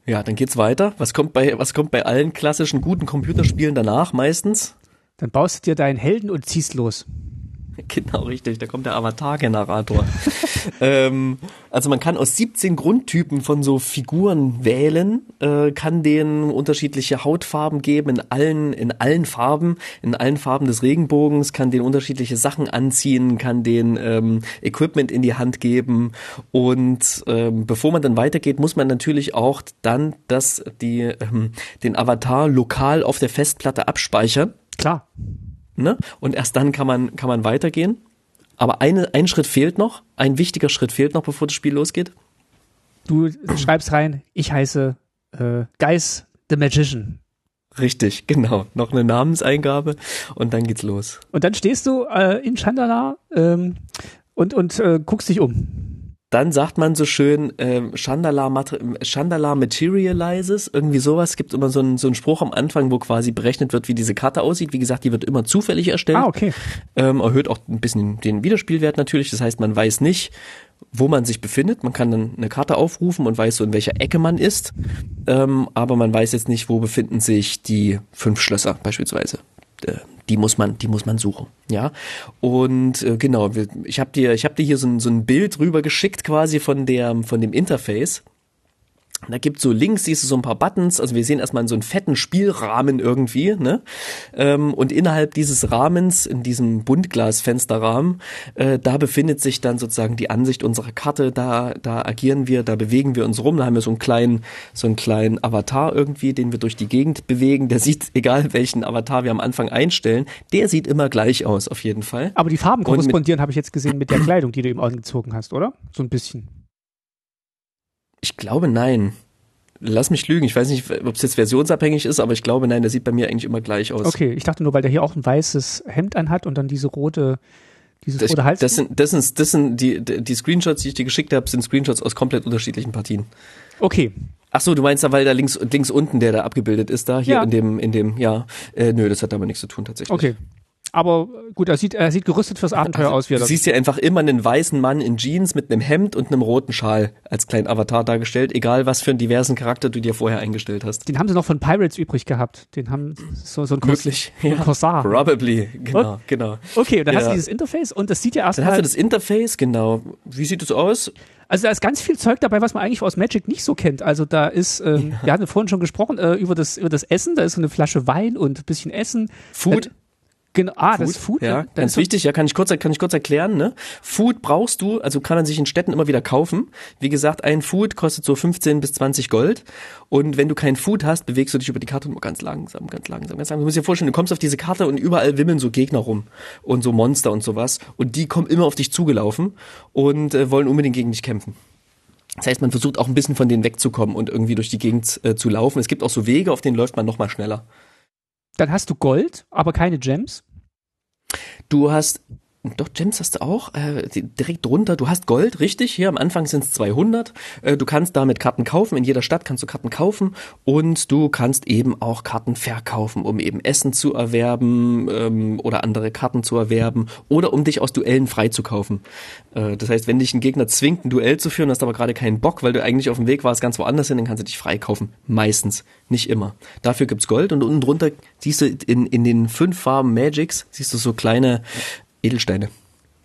Ja, dann geht's weiter. Was kommt bei, was kommt bei allen klassischen guten Computerspielen danach meistens? Dann baust du dir deinen Helden und ziehst los. Genau, richtig. Da kommt der Avatar-Generator. ähm, also man kann aus 17 Grundtypen von so Figuren wählen, äh, kann denen unterschiedliche Hautfarben geben in allen, in allen Farben, in allen Farben des Regenbogens, kann denen unterschiedliche Sachen anziehen, kann denen ähm, Equipment in die Hand geben und ähm, bevor man dann weitergeht, muss man natürlich auch dann das, die, ähm, den Avatar lokal auf der Festplatte abspeichern Klar. Ne? Und erst dann kann man, kann man weitergehen. Aber eine, ein Schritt fehlt noch, ein wichtiger Schritt fehlt noch, bevor das Spiel losgeht. Du schreibst rein, ich heiße äh, Geis the Magician. Richtig, genau. Noch eine Namenseingabe und dann geht's los. Und dann stehst du äh, in Chandala ähm, und, und äh, guckst dich um. Dann sagt man so schön, ähm, Chandala, Mater Chandala materializes, irgendwie sowas. Gibt immer so einen, so einen Spruch am Anfang, wo quasi berechnet wird, wie diese Karte aussieht. Wie gesagt, die wird immer zufällig erstellt. Ah, okay. ähm, erhöht auch ein bisschen den Wiederspielwert natürlich. Das heißt, man weiß nicht, wo man sich befindet. Man kann dann eine Karte aufrufen und weiß so, in welcher Ecke man ist. Ähm, aber man weiß jetzt nicht, wo befinden sich die fünf Schlösser beispielsweise. Äh, die muss man, die muss man suchen, ja. Und äh, genau, ich habe dir, ich habe dir hier so ein, so ein Bild rüber geschickt quasi von der, von dem Interface. Da gibt so links siehst du so ein paar Buttons, also wir sehen erstmal so einen fetten Spielrahmen irgendwie, ne? Ähm, und innerhalb dieses Rahmens, in diesem Buntglasfensterrahmen, äh, da befindet sich dann sozusagen die Ansicht unserer Karte, da, da agieren wir, da bewegen wir uns rum, da haben wir so einen kleinen, so einen kleinen Avatar irgendwie, den wir durch die Gegend bewegen, der sieht, egal welchen Avatar wir am Anfang einstellen, der sieht immer gleich aus, auf jeden Fall. Aber die Farben korrespondieren, habe ich jetzt gesehen, mit der Kleidung, die du eben angezogen hast, oder? So ein bisschen. Ich glaube nein. Lass mich lügen. Ich weiß nicht, ob es jetzt versionsabhängig ist, aber ich glaube nein, der sieht bei mir eigentlich immer gleich aus. Okay, ich dachte nur, weil der hier auch ein weißes Hemd anhat und dann diese rote, dieses Das, rote Hals. das sind, das sind, das sind die, die Screenshots, die ich dir geschickt habe, sind Screenshots aus komplett unterschiedlichen Partien. okay, Ach so, du meinst da, weil da links, links unten der da abgebildet ist, da hier Ja. in dem, in dem, ja, äh, nö, das hat damit nichts zu tun tatsächlich. okay. Aber gut, er sieht, er sieht gerüstet fürs Abenteuer aus, wie er Du siehst ja einfach immer einen weißen Mann in Jeans mit einem Hemd und einem roten Schal als kleinen Avatar dargestellt, egal was für einen diversen Charakter du dir vorher eingestellt hast. Den haben sie noch von Pirates übrig gehabt. Den haben so, so ein, Kors Möglich, ja. Corsar. Probably, genau, genau. Okay, und dann hast du Ja. dieses Interface und das sieht ja Dann hast erstmal, du das Interface, genau. Wie sieht es aus? also da ist ganz viel Zeug dabei, was man eigentlich aus Magic nicht so kennt. Also da ist, ähm, wir hatten vorhin schon gesprochen äh, über das über das Essen. Da ist so eine Flasche Wein und ein bisschen Essen. Food? Äh, Genau, ah, das ist Food. Ja, Dann ganz wichtig, ja, kann ich kurz, kann ich kurz erklären, ne? Food brauchst du, also kann man sich in Städten immer wieder kaufen. Wie gesagt, ein Food kostet so 15 bis 20 Gold. Und wenn du kein Food hast, bewegst du dich über die Karte nur ganz langsam, ganz langsam, ganz langsam. Du musst dir vorstellen, du kommst auf diese Karte und überall wimmeln so Gegner rum und so Monster und sowas. Und die kommen immer auf dich zugelaufen und äh, wollen unbedingt gegen dich kämpfen. Das heißt, man versucht auch ein bisschen von denen wegzukommen und irgendwie durch die Gegend äh, zu laufen. Es gibt auch so Wege, auf denen läuft man noch mal schneller. Dann hast du Gold, aber keine Gems. Du hast doch, Gems hast du auch. Äh, direkt drunter, du hast Gold, richtig. Hier am Anfang sind es 200. Äh, du kannst damit Karten kaufen. In jeder Stadt kannst du Karten kaufen. Und du kannst eben auch Karten verkaufen, um eben Essen zu erwerben ähm, oder andere Karten zu erwerben oder um dich aus Duellen freizukaufen. Äh, das heißt, wenn dich ein Gegner zwingt, ein Duell zu führen, hast aber gerade keinen Bock, weil du eigentlich auf dem Weg warst, ganz woanders hin, dann kannst du dich freikaufen. Meistens. Nicht immer. Dafür gibt's Gold. Und unten drunter siehst du in, in den fünf Farben Magics, siehst du so kleine Edelsteine.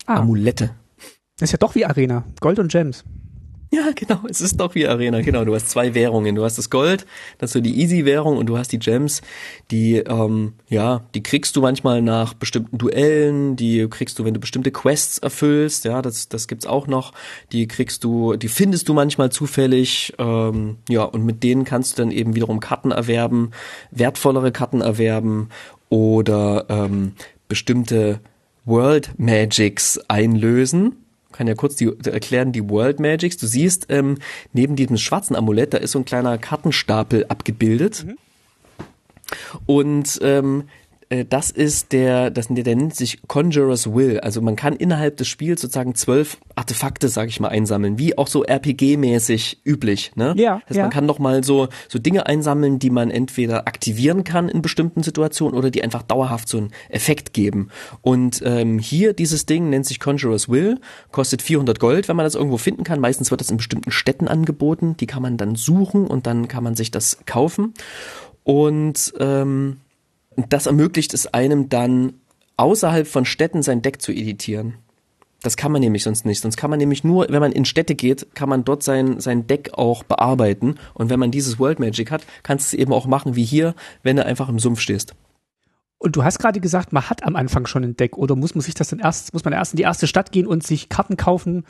Ah. Amulette. Das ist ja doch wie Arena. Gold und Gems. Ja, genau, es ist doch wie Arena, genau. Du hast zwei Währungen. Du hast das Gold, das ist so die Easy-Währung und du hast die Gems, die, ähm, ja, die kriegst du manchmal nach bestimmten Duellen, die kriegst du, wenn du bestimmte Quests erfüllst, ja, das, das gibt's auch noch. Die kriegst du, die findest du manchmal zufällig, ähm, ja, und mit denen kannst du dann eben wiederum Karten erwerben, wertvollere Karten erwerben oder ähm, bestimmte World Magics einlösen. Kann ja kurz die, erklären, die World Magics. Du siehst, ähm, neben diesem schwarzen Amulett, da ist so ein kleiner Kartenstapel abgebildet. Mhm. Und ähm, äh, das ist der, das, der, nennt sich Conjurer's Will. Also man kann innerhalb des Spiels sozusagen zwölf Artefakte, sag ich mal, einsammeln, wie auch so RPG-mäßig üblich. Ne? Ja. Das heißt, ja. man kann doch mal so, so Dinge einsammeln, die man entweder aktivieren kann in bestimmten Situationen oder die einfach dauerhaft so einen Effekt geben. Und ähm, hier dieses Ding nennt sich Conjurer's Will, kostet 400 Gold, wenn man das irgendwo finden kann. Meistens wird das in bestimmten Städten angeboten. Die kann man dann suchen und dann kann man sich das kaufen. Und ähm, das ermöglicht es einem dann außerhalb von Städten sein Deck zu editieren. Das kann man nämlich sonst nicht. Sonst kann man nämlich nur, wenn man in Städte geht, kann man dort sein, sein Deck auch bearbeiten. Und wenn man dieses World Magic hat, kannst du es eben auch machen wie hier, wenn du einfach im Sumpf stehst. Und du hast gerade gesagt, man hat am Anfang schon ein Deck oder muss man sich das dann erst, muss man erst in die erste Stadt gehen und sich Karten kaufen?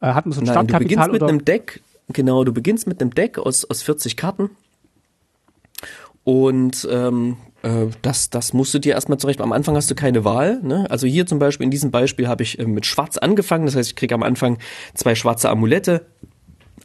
Äh, hat man so ein Nein, Startkapital du beginnst mit oder? einem Deck, genau, du beginnst mit einem Deck aus, aus 40 Karten. Und ähm, äh, das, das musst du dir erstmal zurecht. Am Anfang hast du keine Wahl. Ne? Also hier zum Beispiel, in diesem Beispiel habe ich äh, mit Schwarz angefangen. Das heißt, ich kriege am Anfang zwei schwarze Amulette.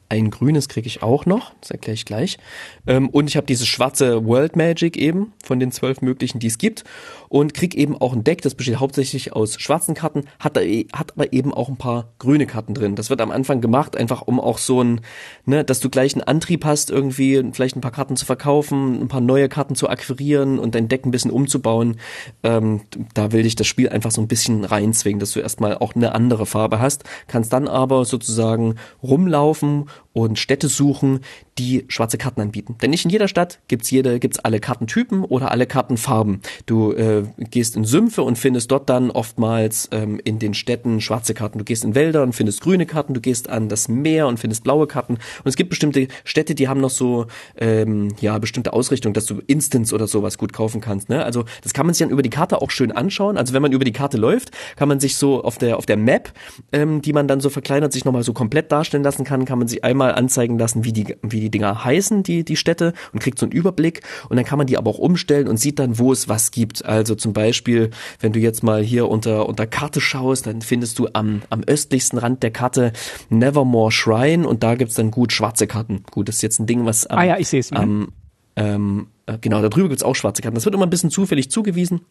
Ein grünes kriege ich auch noch, das erkläre ich gleich. Ähm, und ich habe dieses schwarze World Magic eben von den zwölf möglichen, die es gibt. Und krieg eben auch ein Deck, das besteht hauptsächlich aus schwarzen Karten, hat, da, e, hat aber eben auch ein paar grüne Karten drin. Das wird am Anfang gemacht, einfach um auch so ein, ne, dass du gleich einen Antrieb hast, irgendwie vielleicht ein paar Karten zu verkaufen, ein paar neue Karten zu akquirieren und dein Deck ein bisschen umzubauen. Ähm, da will dich das Spiel einfach so ein bisschen reinzwingen, dass du erstmal auch eine andere Farbe hast, kannst dann aber sozusagen rumlaufen und Städte suchen, die schwarze Karten anbieten. Denn nicht in jeder Stadt gibt's jede, gibt's alle Kartentypen oder alle Kartenfarben. Du äh, gehst in Sümpfe und findest dort dann oftmals ähm, in den Städten schwarze Karten. Du gehst in Wälder und findest grüne Karten. Du gehst an das Meer und findest blaue Karten. Und es gibt bestimmte Städte, die haben noch so ähm, ja bestimmte Ausrichtung, dass du Instants oder sowas gut kaufen kannst. Ne? Also das kann man sich dann über die Karte auch schön anschauen. Also wenn man über die Karte läuft, kann man sich so auf der auf der Map, ähm, die man dann so verkleinert, sich nochmal so komplett darstellen lassen kann, kann man sich einmal anzeigen lassen, wie die wie die Dinger heißen, die die Städte und kriegt so einen Überblick. Und dann kann man die aber auch umstellen und sieht dann, wo es was gibt. Also zum Beispiel, wenn du jetzt mal hier unter unter Karte schaust, dann findest du am am östlichsten Rand der Karte Nevermore Shrine und da gibt's dann gut schwarze Karten. Gut, das ist jetzt ein Ding, was am, ah ja, ich sehe es. am ähm, äh, genau, da drüber gibt's auch schwarze Karten. Das wird immer ein bisschen zufällig zugewiesen.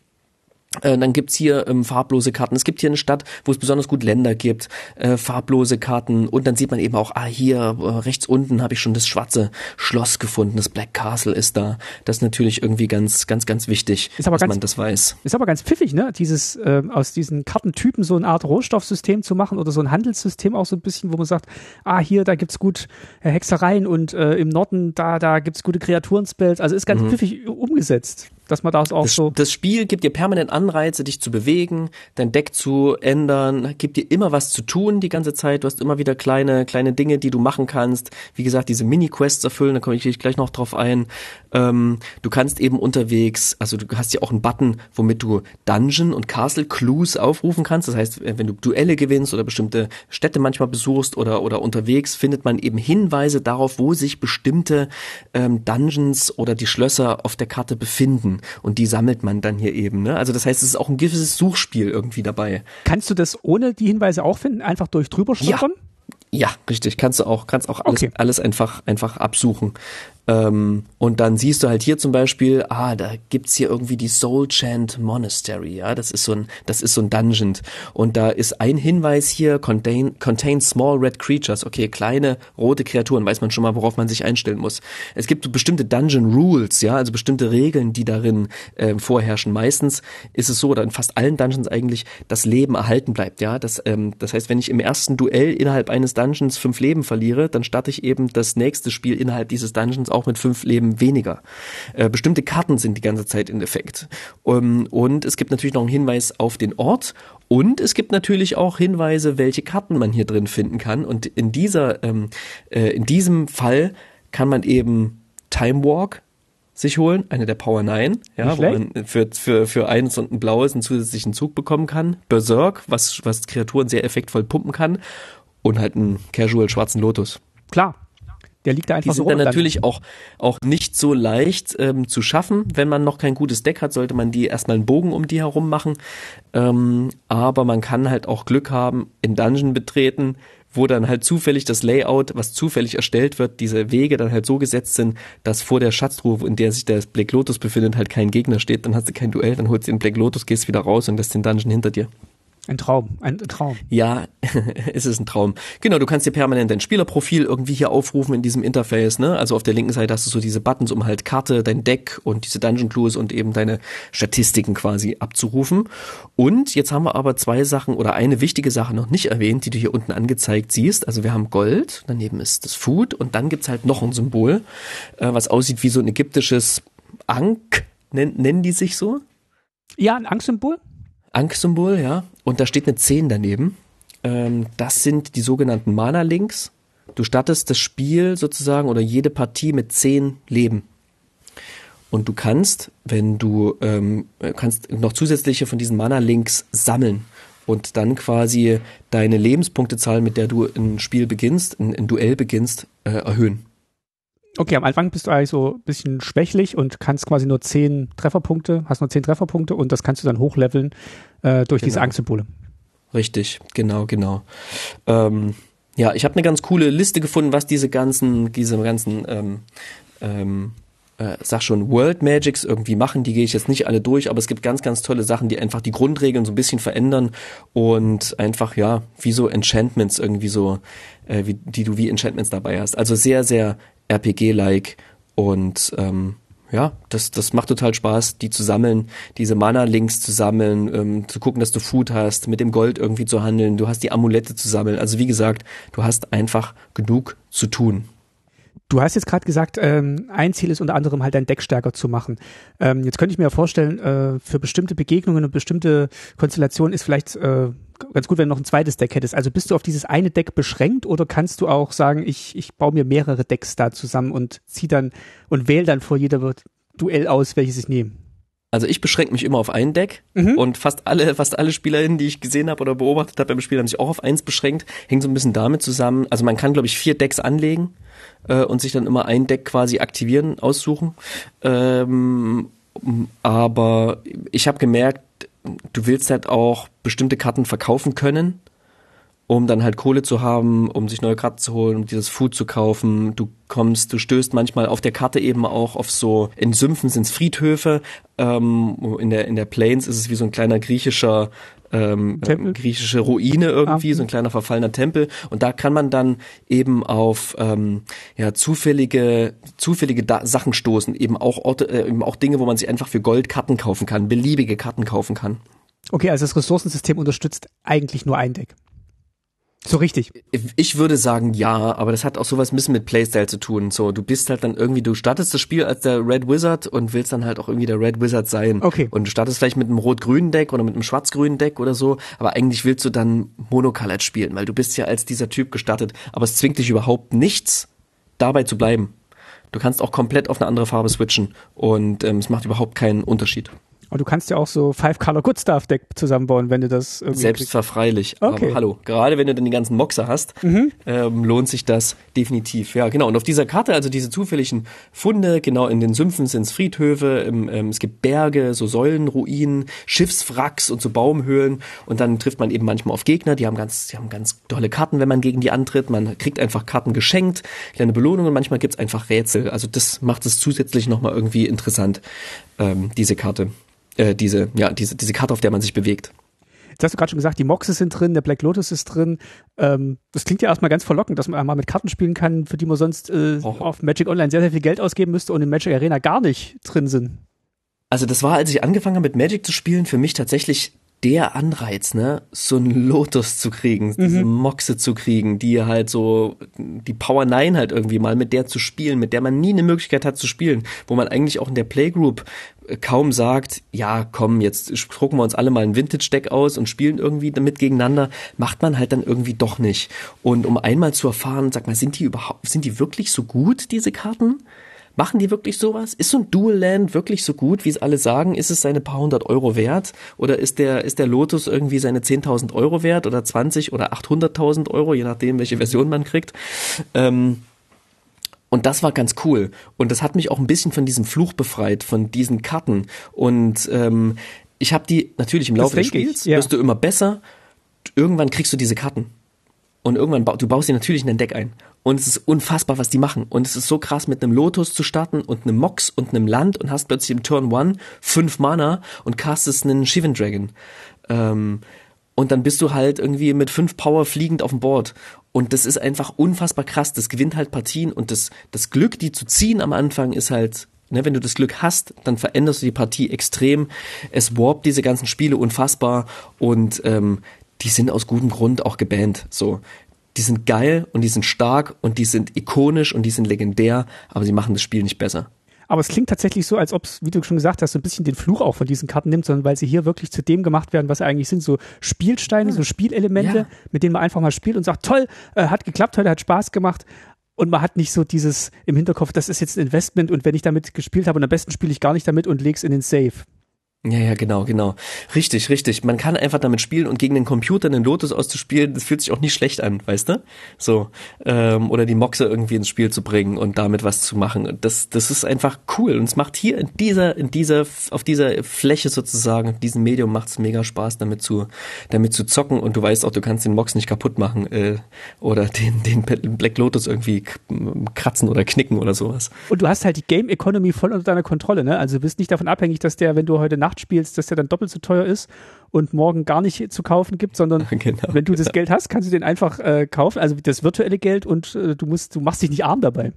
Äh, Dann gibt's hier ähm, farblose Karten. Es gibt hier eine Stadt, wo es besonders gut Länder gibt, äh, farblose Karten. Und dann sieht man eben auch, ah, hier äh, rechts unten habe ich schon das schwarze Schloss gefunden. Das Black Castle ist da. Das ist natürlich irgendwie ganz, ganz, ganz wichtig, Ist aber dass ganz- man das weiß. Ist aber ganz pfiffig, ne? Dieses äh, aus diesen Kartentypen so eine Art Rohstoffsystem zu machen oder so ein Handelssystem auch so ein bisschen, wo man sagt, ah, hier, da gibt's gut äh, Hexereien und äh, im Norden, da, da gibt's gute Kreaturenspells. Also ist ganz pfiffig umgesetzt, dass man das auch Das, so. das Spiel gibt dir permanent Anreize, dich zu bewegen, dein Deck zu ändern, gibt dir immer was zu tun die ganze Zeit. Du hast immer wieder kleine, kleine Dinge, die du machen kannst. Wie gesagt, diese Mini-Quests erfüllen, da komme ich gleich noch drauf ein. Ähm, du kannst eben unterwegs, also du hast ja auch einen Button, womit du Dungeon und Castle Clues aufrufen kannst. Das heißt, wenn du Duelle gewinnst oder bestimmte Städte manchmal besuchst oder, oder unterwegs, findet man eben Hinweise darauf, wo sich bestimmte ähm, Dungeons oder die Schlösser auf der Karte befinden. Und die sammelt man dann hier eben. Ne? Also das heißt, es ist auch ein gewisses Suchspiel irgendwie dabei. Kannst du das ohne die Hinweise auch finden? Einfach durch drüber stolpern? Ja, richtig. Kannst du auch, kannst auch alles, Okay. alles einfach, einfach absuchen. Ähm, und dann siehst du halt hier zum Beispiel, ah, da gibt's hier irgendwie die Soul Chant Monastery, ja, das ist so ein, das ist so ein Dungeon. Und da ist ein Hinweis hier, contain, contain small red creatures, okay, kleine rote Kreaturen, weiß man schon mal, worauf man sich einstellen muss. Es gibt bestimmte Dungeon Rules, ja, also bestimmte Regeln, die darin äh, vorherrschen. Meistens ist es so, oder in fast allen Dungeons eigentlich, das Leben erhalten bleibt, ja. Das, ähm, das heißt, wenn ich im ersten Duell innerhalb eines Dungeons fünf Leben verliere, dann starte ich eben das nächste Spiel innerhalb dieses Dungeons auch mit fünf Leben weniger. Äh, bestimmte Karten sind die ganze Zeit in Effekt. Um, und es gibt natürlich noch einen Hinweis auf den Ort und es gibt natürlich auch Hinweise, welche Karten man hier drin finden kann. Und in dieser, ähm, äh, in diesem Fall kann man eben Time Walk sich holen, eine der Power 9, ja, wo man für, für, für eins und ein blaues einen zusätzlichen Zug bekommen kann. Berserk, was, was Kreaturen sehr effektvoll pumpen kann. Und halt einen Casual schwarzen Lotus. Klar. Der liegt da Die einfach so sind dann rum. natürlich auch, auch nicht so leicht ähm, zu schaffen. Wenn man noch kein gutes Deck hat, sollte man die erstmal einen Bogen um die herum machen. Ähm, aber man kann halt auch Glück haben, in Dungeon betreten, wo dann halt zufällig das Layout, was zufällig erstellt wird, diese Wege dann halt so gesetzt sind, dass vor der Schatztruhe, in der sich der Black Lotus befindet, halt kein Gegner steht. Dann hast du kein Duell, dann holst du den Black Lotus, gehst wieder raus und lässt den Dungeon hinter dir. Ein Traum, ein Traum. Ja, es ist ein Traum. Genau, du kannst dir permanent dein Spielerprofil irgendwie hier aufrufen in diesem Interface, ne? Also auf der linken Seite hast du so diese Buttons, um halt Karte, dein Deck und diese Dungeon Clues und eben deine Statistiken quasi abzurufen. Und jetzt haben wir aber zwei Sachen oder eine wichtige Sache noch nicht erwähnt, die du hier unten angezeigt siehst. Also wir haben Gold, daneben ist das Food und dann gibt's halt noch ein Symbol, äh, was aussieht wie so ein ägyptisches Ankh, nennen, nennen die sich so? Ja, ein Angstsymbol? Ankh-Symbol, ja. Und da steht eine 10 daneben. Ähm, das sind die sogenannten Mana-Links. Du startest das Spiel sozusagen oder jede Partie mit 10 Leben. Und du kannst, wenn du ähm, kannst noch zusätzliche von diesen Mana-Links sammeln und dann quasi deine Lebenspunktezahl, mit der du ein Spiel beginnst, ein, ein Duell beginnst, äh, erhöhen. Okay, am Anfang bist du eigentlich so ein bisschen schwächlich und kannst quasi nur zehn Trefferpunkte, hast nur zehn Trefferpunkte und das kannst du dann hochleveln äh, durch diese Genau. Angstsymbole. Richtig, genau, genau. Ähm, ja, ich habe eine ganz coole Liste gefunden, was diese ganzen, diese ganzen, ähm, ähm, äh, sag schon, World Magics irgendwie machen. Die gehe ich jetzt nicht alle durch, aber es gibt ganz, ganz tolle Sachen, die einfach die Grundregeln so ein bisschen verändern und einfach, ja, wie so Enchantments irgendwie so, äh, wie, die du wie Enchantments dabei hast. Also sehr, sehr RPG-like und ähm, ja, das, das macht total Spaß, die zu sammeln, diese Mana-Links zu sammeln, ähm, zu gucken, dass du Food hast, mit dem Gold irgendwie zu handeln, du hast die Amulette zu sammeln. Also wie gesagt, du hast einfach genug zu tun. Du hast jetzt gerade gesagt, ähm, ein Ziel ist unter anderem halt dein Deck stärker zu machen. Ähm, jetzt könnte ich mir ja vorstellen, äh, für bestimmte Begegnungen und bestimmte Konstellationen ist vielleicht äh, ganz gut, wenn du noch ein zweites Deck hättest. Also bist du auf dieses eine Deck beschränkt oder kannst du auch sagen, ich, ich baue mir mehrere Decks da zusammen und zieh dann und wähle dann vor jeder Duell aus, welches ich nehme? Also ich beschränke mich immer auf ein Deck Mhm. und fast alle, fast alle SpielerInnen, die ich gesehen habe oder beobachtet habe beim Spiel, haben sich auch auf eins beschränkt. Hängt so ein bisschen damit zusammen. Also man kann, glaube ich, vier Decks anlegen äh, und sich dann immer ein Deck quasi aktivieren, aussuchen. Ähm, aber ich habe gemerkt, du willst halt auch bestimmte Karten verkaufen können, um dann halt Kohle zu haben, um sich neue Karten zu holen, um dieses Food zu kaufen. Du kommst, du stößt manchmal auf der Karte eben auch auf so, in Sümpfen sind's Friedhöfe, ähm, in der, in der Plains ist es wie so ein kleiner griechischer, ähm, Tempel? griechische Ruine irgendwie, Ah. so ein kleiner verfallener Tempel. Und da kann man dann eben auf ähm, ja zufällige zufällige da Sachen stoßen, eben auch Orte, äh, eben auch Dinge, wo man sich einfach für Gold Karten kaufen kann, beliebige Karten kaufen kann. Okay, also das Ressourcensystem unterstützt eigentlich nur ein Deck. So richtig. Ich würde sagen ja, aber das hat auch sowas ein bisschen mit Playstyle zu tun. So, du bist halt dann irgendwie, du startest das Spiel als der Red Wizard und willst dann halt auch irgendwie der Red Wizard sein. Okay. Und du startest vielleicht mit einem rot-grünen Deck oder mit einem schwarz-grünen Deck oder so, aber eigentlich willst du dann Monocolored spielen, weil du bist ja als dieser Typ gestartet, aber es zwingt dich überhaupt nichts, dabei zu bleiben. Du kannst auch komplett auf eine andere Farbe switchen und ähm, es macht überhaupt keinen Unterschied. Und du kannst ja auch so Five Color Good Stuff Deck zusammenbauen, wenn du das irgendwie. Selbstverfreilich. Okay. Aber hallo, gerade wenn du dann die ganzen Moxer hast, ähm, lohnt sich das definitiv. Ja, genau. Und auf dieser Karte, also diese zufälligen Funde, genau in den Sümpfen sind es Friedhöfe, im, ähm, es gibt Berge, so Säulenruinen, Schiffswracks und so Baumhöhlen. Und dann trifft man eben manchmal auf Gegner, die haben ganz, die haben ganz tolle Karten, wenn man gegen die antritt. Man kriegt einfach Karten geschenkt, kleine Belohnungen, manchmal gibt's einfach Rätsel. Also das macht es zusätzlich nochmal irgendwie interessant, ähm, diese Karte. Äh, diese, ja, diese, diese Karte, auf der man sich bewegt. Jetzt hast du gerade schon gesagt, die Moxes sind drin, der Black Lotus ist drin. Ähm, das klingt ja erstmal ganz verlockend, dass man mal mit Karten spielen kann, für die man sonst äh, Oh. auf Magic Online sehr, sehr viel Geld ausgeben müsste und in Magic Arena gar nicht drin sind. Also das war, als ich angefangen habe mit Magic zu spielen, für mich tatsächlich der Anreiz, ne, so einen Lotus zu kriegen, diese Moxe zu kriegen, die halt so, die Power 9 halt irgendwie mal mit der zu spielen, mit der man nie eine Möglichkeit hat zu spielen, wo man eigentlich auch in der Playgroup kaum sagt, ja, komm, jetzt drucken wir uns alle mal ein Vintage-Deck aus und spielen irgendwie damit gegeneinander, macht man halt dann irgendwie doch nicht. Und um einmal zu erfahren, sag mal, sind die überhaupt, sind die wirklich so gut, diese Karten? Machen die wirklich sowas? Ist so ein Dual Land wirklich so gut, wie es alle sagen? Ist es seine paar hundert Euro wert? Oder ist der, ist der Lotus irgendwie seine 10.000 Euro wert oder 20 oder 800.000 Euro, je nachdem, welche Version man kriegt? Ähm, und das war ganz cool. Und das hat mich auch ein bisschen von diesem Fluch befreit, von diesen Karten. Und ähm, ich habe die natürlich im Laufe des denke ich, Spiels, ja. wirst du immer besser. Irgendwann kriegst du diese Karten. Und irgendwann, bau, du baust sie natürlich in dein Deck ein. Und es ist unfassbar, was die machen. Und es ist so krass, mit einem Lotus zu starten und einem Mox und einem Land und hast plötzlich im Turn One fünf Mana und castest einen Shivan Dragon. Ähm, und dann bist du halt irgendwie mit fünf Power fliegend auf dem Board. Und das ist einfach unfassbar krass. Das gewinnt halt Partien und das, das Glück, die zu ziehen am Anfang, ist halt, ne, wenn du das Glück hast, dann veränderst du die Partie extrem. Es warpt diese ganzen Spiele unfassbar und ähm, die sind aus gutem Grund auch gebannt. So. Die sind geil und die sind stark und die sind ikonisch und die sind legendär, aber sie machen das Spiel nicht besser. Aber es klingt tatsächlich so, als ob es, wie du schon gesagt hast, so ein bisschen den Fluch auch von diesen Karten nimmt, sondern weil sie hier wirklich zu dem gemacht werden, was sie eigentlich sind, so Spielsteine, so Spielelemente, Ja. mit denen man einfach mal spielt und sagt, toll, äh, hat geklappt heute, hat Spaß gemacht. Und man hat nicht so dieses im Hinterkopf, das ist jetzt ein Investment und wenn ich damit gespielt habe und am besten spiele ich gar nicht damit und leg's in den Safe. Ja, ja, genau, genau. Richtig, richtig. Man kann einfach damit spielen und gegen den Computer einen Lotus auszuspielen, das fühlt sich auch nicht schlecht an, weißt du? So. Ähm, oder die Moxe irgendwie ins Spiel zu bringen und damit was zu machen. Das, das ist einfach cool. Und es macht hier in dieser, in dieser, auf dieser Fläche sozusagen, in diesem Medium macht es mega Spaß, damit zu, damit zu zocken. Und du weißt auch, du kannst den Mox nicht kaputt machen, äh, oder den, den Black Lotus irgendwie kratzen oder knicken oder sowas. Und du hast halt die Game Economy voll unter deiner Kontrolle, ne? Also du bist nicht davon abhängig, dass der, wenn du heute Nacht spielst, dass der dann doppelt so teuer ist und morgen gar nicht zu kaufen gibt, sondern Genau, wenn du das Geld hast, kannst du den einfach äh, kaufen, also das virtuelle Geld und äh, du musst, du machst dich nicht arm dabei.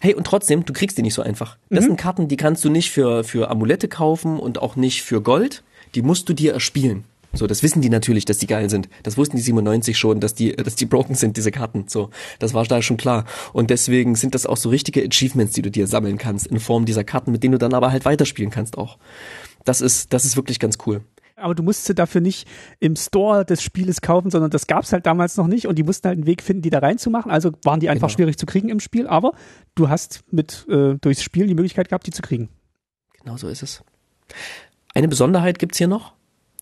Hey, und trotzdem, du kriegst die nicht so einfach. Das sind Karten, die kannst du nicht für, für Amulette kaufen und auch nicht für Gold. Die musst du dir erspielen. So, das wissen die natürlich, dass die geil sind. Das wussten die 97 schon, dass die, dass die broken sind, diese Karten. So, das war da schon klar. Und deswegen sind das auch so richtige Achievements, die du dir sammeln kannst in Form dieser Karten, mit denen du dann aber halt weiterspielen kannst auch. Das ist, das ist wirklich ganz cool. Aber du musst sie dafür nicht im Store des Spieles kaufen, sondern das gab's halt damals noch nicht und die mussten halt einen Weg finden, die da reinzumachen. Also waren die einfach Genau. schwierig zu kriegen im Spiel, aber du hast mit äh, durchs Spiel die Möglichkeit gehabt, die zu kriegen. Genau so ist es. Eine Besonderheit gibt's hier noch.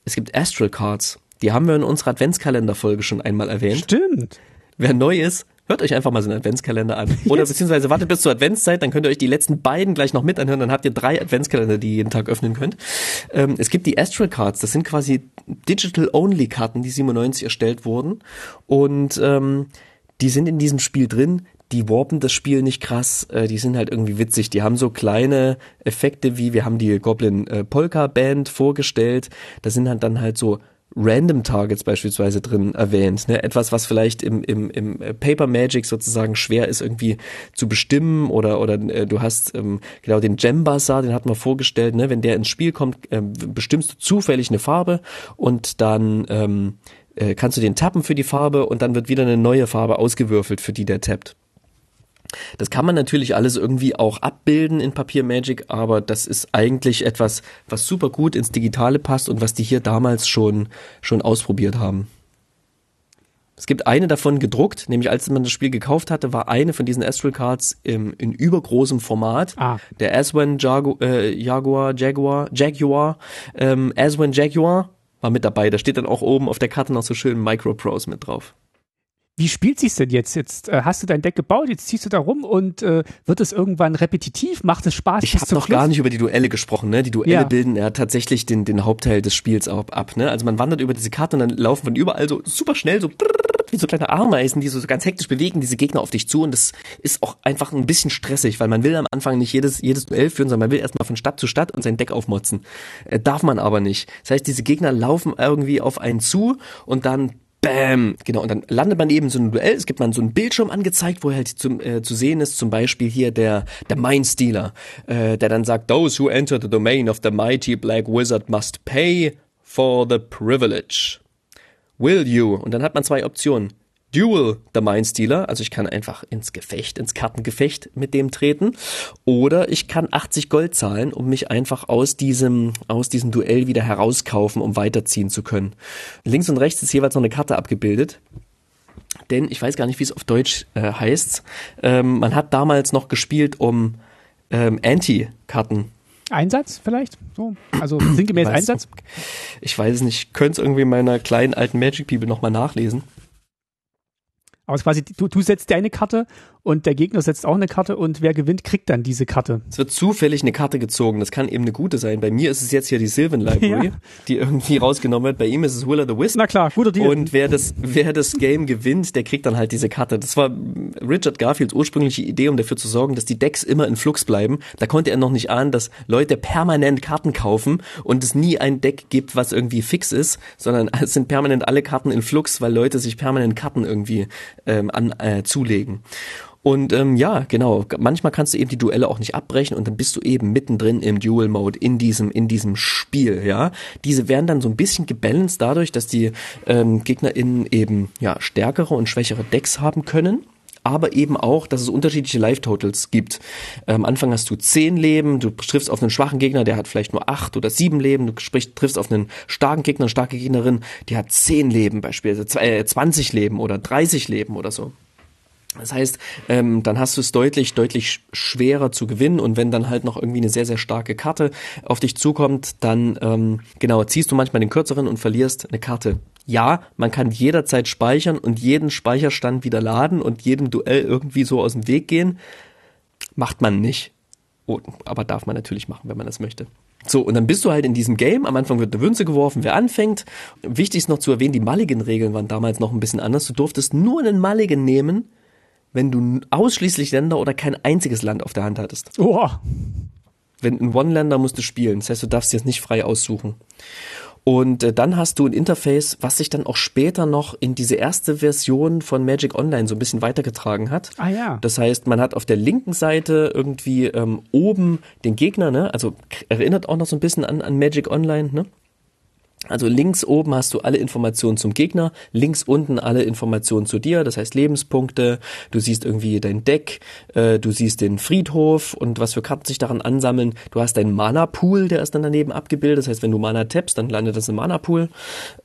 Es gibt Astral Cards. Die haben wir in unserer Adventskalenderfolge schon einmal erwähnt. Stimmt. Wer neu ist, hört euch einfach mal so einen Adventskalender an. Oder Yes. beziehungsweise wartet bis zur Adventszeit, dann könnt ihr euch die letzten beiden gleich noch mit anhören, dann habt ihr drei Adventskalender, die ihr jeden Tag öffnen könnt. Ähm, es gibt die Astral Cards, das sind quasi Digital-Only-Karten, die 97 erstellt wurden. Und ähm, die sind in diesem Spiel drin. Die warpen das Spiel nicht krass, äh, die sind halt irgendwie witzig. Die haben so kleine Effekte wie, wir haben die Goblin äh, Polka Band vorgestellt. Da sind halt dann halt so Random Targets beispielsweise drin erwähnt. Ne? Etwas, was vielleicht im, im, im äh, Paper Magic sozusagen schwer ist irgendwie zu bestimmen oder, oder äh, du hast ähm, genau den Gem Bazaar, den hat man vorgestellt, ne? wenn der ins Spiel kommt, ähm, bestimmst du zufällig eine Farbe und dann ähm, äh, kannst du den tappen für die Farbe und dann wird wieder eine neue Farbe ausgewürfelt, für die der tappt. Das kann man natürlich alles irgendwie auch abbilden in Papier Magic, aber das ist eigentlich etwas, was super gut ins Digitale passt und was die hier damals schon, schon ausprobiert haben. Es gibt eine davon gedruckt, nämlich als man das Spiel gekauft hatte, war eine von diesen Astral Cards im, in übergroßem Format. Ah. Der Aswan Jagu äh, Jaguar, Jaguar, Jaguar, ähm, Aswan Jaguar war mit dabei. Da steht dann auch oben auf der Karte noch so schön Microprose mit drauf. Wie spielt sich's denn jetzt? Jetzt äh, hast du dein Deck gebaut, jetzt ziehst du da rum und äh, wird es irgendwann repetitiv? Macht es Spaß? Ich habe noch Schluss? gar nicht über die Duelle gesprochen, ne? Die Duelle Ja. bilden ja tatsächlich den, den Hauptteil des Spiels ab, ab, ne? Also man wandert über diese Karte und dann laufen von überall so super schnell so wie so kleine Ameisen, die so ganz hektisch bewegen, diese Gegner auf dich zu und das ist auch einfach ein bisschen stressig, weil man will am Anfang nicht jedes, jedes Duell führen, sondern man will erstmal von Stadt zu Stadt und sein Deck aufmotzen. Äh, darf man aber nicht. Das heißt, diese Gegner laufen irgendwie auf einen zu und dann Bam, genau, und dann landet man eben so ein Duell, es gibt man so einen Bildschirm angezeigt, wo halt zum, äh, zu sehen ist, zum Beispiel hier der, der Mindstealer, äh, der dann sagt, those who enter the domain of the mighty black wizard must pay for the privilege. Will you? Und dann hat man zwei Optionen. Duel the Mindstealer, also ich kann einfach ins Gefecht, ins Kartengefecht mit dem treten. Oder ich kann 80 Gold zahlen, um mich einfach aus diesem, aus diesem Duell wieder herauskaufen, um weiterziehen zu können. Links und rechts ist jeweils noch eine Karte abgebildet. Denn ich weiß gar nicht, wie es auf Deutsch äh, heißt. Ähm, man hat damals noch gespielt, um ähm, Anti-Karten Einsatz vielleicht? So, also sinngemäß Einsatz? Ich weiß es nicht, ich könnte es irgendwie in meiner kleinen alten Magic Bibel nochmal nachlesen. Aber es quasi, du, du setzt deine Karte und der Gegner setzt auch eine Karte und wer gewinnt, kriegt dann diese Karte. Es wird zufällig eine Karte gezogen. Das kann eben eine gute sein. Bei mir ist es jetzt hier die Sylvan Library, Ja. die irgendwie rausgenommen wird. Bei ihm ist es Willa the Wisp. Na klar, guter Deal. Und wer das, wer das Game gewinnt, der kriegt dann halt diese Karte. Das war Richard Garfields ursprüngliche Idee, um dafür zu sorgen, dass die Decks immer in Flux bleiben. Da konnte er noch nicht ahnen, dass Leute permanent Karten kaufen und es nie ein Deck gibt, was irgendwie fix ist, sondern es sind permanent alle Karten in Flux, weil Leute sich permanent Karten irgendwie ähm, an, äh, zulegen. Und ähm, ja, genau. Manchmal kannst du eben die Duelle auch nicht abbrechen und dann bist du eben mittendrin im Dual Mode in diesem in diesem Spiel. Ja, diese werden dann so ein bisschen gebalanced dadurch, dass die ähm, GegnerInnen eben ja stärkere und schwächere Decks haben können. Aber eben auch, dass es unterschiedliche Life-Totals gibt. Am Anfang hast du zehn Leben, du triffst auf einen schwachen Gegner, der hat vielleicht nur acht oder sieben Leben, du triffst auf einen starken Gegner, eine starke Gegnerin, die hat zehn Leben beispielsweise, äh, 20 Leben oder 30 Leben oder so. Das heißt, ähm, dann hast du es deutlich, deutlich sch- schwerer zu gewinnen und wenn dann halt noch irgendwie eine sehr, sehr starke Karte auf dich zukommt, dann ähm, genau ziehst du manchmal den kürzeren und verlierst eine Karte. Ja, man kann jederzeit speichern und jeden Speicherstand wieder laden und jedem Duell irgendwie so aus dem Weg gehen. Macht man nicht. Oh, aber darf man natürlich machen, wenn man das möchte. So, und dann bist du halt in diesem Game. Am Anfang wird eine Münze geworfen, wer anfängt. Wichtig ist noch zu erwähnen, die Mulligan-Regeln waren damals noch ein bisschen anders. Du durftest nur einen Mulligan nehmen, wenn du ausschließlich Länder oder kein einziges Land auf der Hand hattest. oh, Wenn ein One-Länder musst du spielen. Das heißt, du darfst jetzt nicht frei aussuchen. Und äh, dann hast du ein Interface, was sich dann auch später noch in diese erste Version von Magic Online so ein bisschen weitergetragen hat. Ah ja. Das heißt, man hat auf der linken Seite irgendwie ähm, oben den Gegner, ne? Also erinnert auch noch so ein bisschen an, an Magic Online, ne? Also links oben hast du alle Informationen zum Gegner, links unten alle Informationen zu dir, das heißt Lebenspunkte, du siehst irgendwie dein Deck, äh, du siehst den Friedhof und was für Karten sich daran ansammeln. Du hast deinen Mana-Pool, der ist dann daneben abgebildet, das heißt, wenn du Mana tappst, dann landet das im Mana-Pool.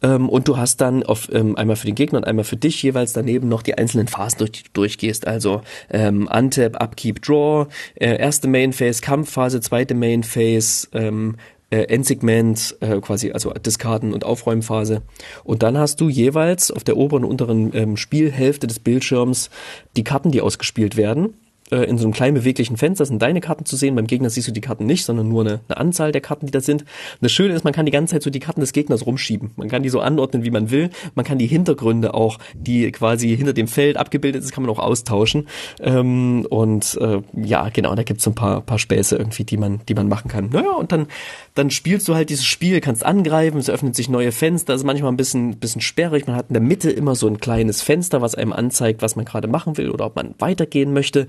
Ähm, und du hast dann auf, ähm, einmal für den Gegner und einmal für dich jeweils daneben noch die einzelnen Phasen, durch die du durchgehst. Also ähm, Untap, Upkeep, Draw, äh, erste Main Phase, Kampfphase, zweite Main Phase, ähm, äh, Endsegment, äh, quasi also Diskarden und Aufräumphase. Und dann hast du jeweils auf der oberen und unteren ähm, Spielhälfte des Bildschirms die Karten, die ausgespielt werden. Äh, in so einem kleinen beweglichen Fenster sind deine Karten zu sehen. Beim Gegner siehst du die Karten nicht, sondern nur eine, eine Anzahl der Karten, die da sind. Und das Schöne ist, man kann die ganze Zeit so die Karten des Gegners rumschieben. Man kann die so anordnen, wie man will. Man kann die Hintergründe auch, die quasi hinter dem Feld abgebildet ist, kann man auch austauschen. Ähm, und äh, ja, genau, da gibt's so ein paar, paar Späße irgendwie, die man, die man machen kann. Naja, und dann, dann spielst du halt dieses Spiel, kannst angreifen, es öffnet sich neue Fenster, ist manchmal ein bisschen, bisschen sperrig. Man hat in der Mitte immer so ein kleines Fenster, was einem anzeigt, was man gerade machen will oder ob man weitergehen möchte.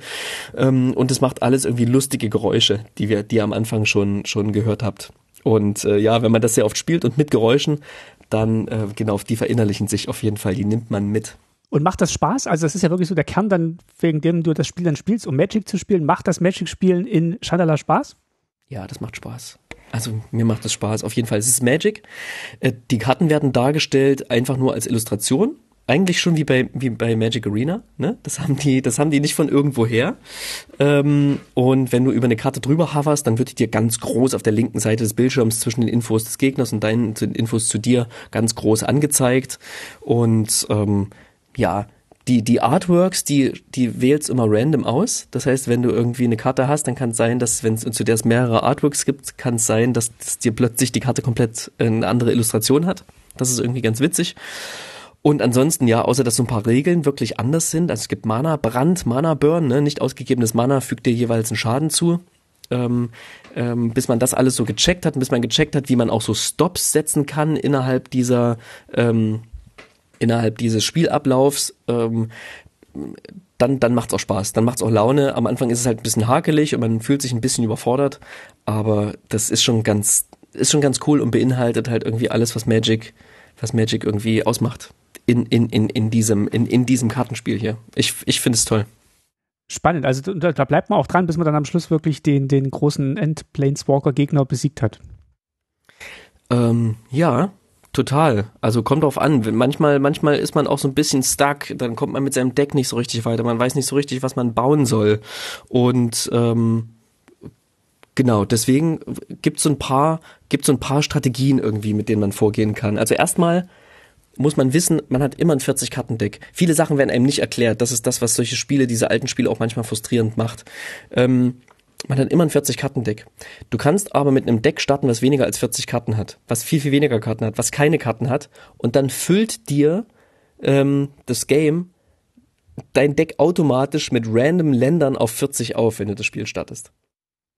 Ähm, und es macht alles irgendwie lustige Geräusche, die wir, die ihr am Anfang schon, schon gehört habt. Und äh, ja, wenn man das sehr oft spielt und mit Geräuschen, dann äh, genau, die verinnerlichen sich auf jeden Fall, die nimmt man mit. Und macht das Spaß? Also das ist ja wirklich so der Kern dann, wegen dem du das Spiel dann spielst, um Magic zu spielen. Macht das Magic-Spielen in Chandala Spaß? Ja, das macht Spaß. Also mir macht das Spaß. Auf jeden Fall. Es ist Magic. Äh, Die Karten werden dargestellt einfach nur als Illustration. Eigentlich schon wie bei wie bei Magic Arena, ne? Das haben die, das haben die nicht von irgendwo her. Ähm, und wenn du über eine Karte drüber hoverst, dann wird die dir ganz groß auf der linken Seite des Bildschirms zwischen den Infos des Gegners und deinen Infos zu dir ganz groß angezeigt. Und ähm, ja, die, die Artworks, die, die wählst immer random aus. Das heißt, wenn du irgendwie eine Karte hast, dann kann es sein, dass, wenn es zu der es mehrere Artworks gibt, kann es sein, dass, dass dir plötzlich die Karte komplett eine andere Illustration hat. Das ist irgendwie ganz witzig. Und ansonsten, ja, außer dass so ein paar Regeln wirklich anders sind, also es gibt Mana, Brand, Mana Burn, ne? nicht ausgegebenes Mana fügt dir jeweils einen Schaden zu. Ähm, ähm, bis man das alles so gecheckt hat, bis man gecheckt hat, wie man auch so Stops setzen kann innerhalb dieser ähm, innerhalb dieses Spielablaufs, ähm, dann, dann macht's auch Spaß, dann macht's auch Laune. Am Anfang ist es halt ein bisschen hakelig und man fühlt sich ein bisschen überfordert, aber das ist schon ganz, ist schon ganz cool und beinhaltet halt irgendwie alles, was Magic, was Magic irgendwie ausmacht in, in, in, in, diesem, in, in diesem Kartenspiel hier. Ich, ich finde es toll. Spannend. Also da, da bleibt man auch dran, bis man dann am Schluss wirklich den, den großen End-Planeswalker-Gegner besiegt hat. Ähm, ja, total. Also kommt drauf an. Manchmal, manchmal ist man auch so ein bisschen stuck. Dann kommt man mit seinem Deck nicht so richtig weiter. Man weiß nicht so richtig, was man bauen soll. Und ähm, genau, deswegen gibt es so ein paar, gibt so ein paar Strategien irgendwie, mit denen man vorgehen kann. Also erstmal muss man wissen, man hat immer ein 40-Karten-Deck. Viele Sachen werden einem nicht erklärt. Das ist das, was solche Spiele, diese alten Spiele auch manchmal frustrierend macht. Ähm, man hat immer ein 40-Karten-Deck. Du kannst aber mit einem Deck starten, was weniger als 40 Karten hat, was viel, viel weniger Karten hat, was keine Karten hat. Und dann füllt dir ähm, das Game dein Deck automatisch mit random Ländern auf 40 auf, wenn du das Spiel startest.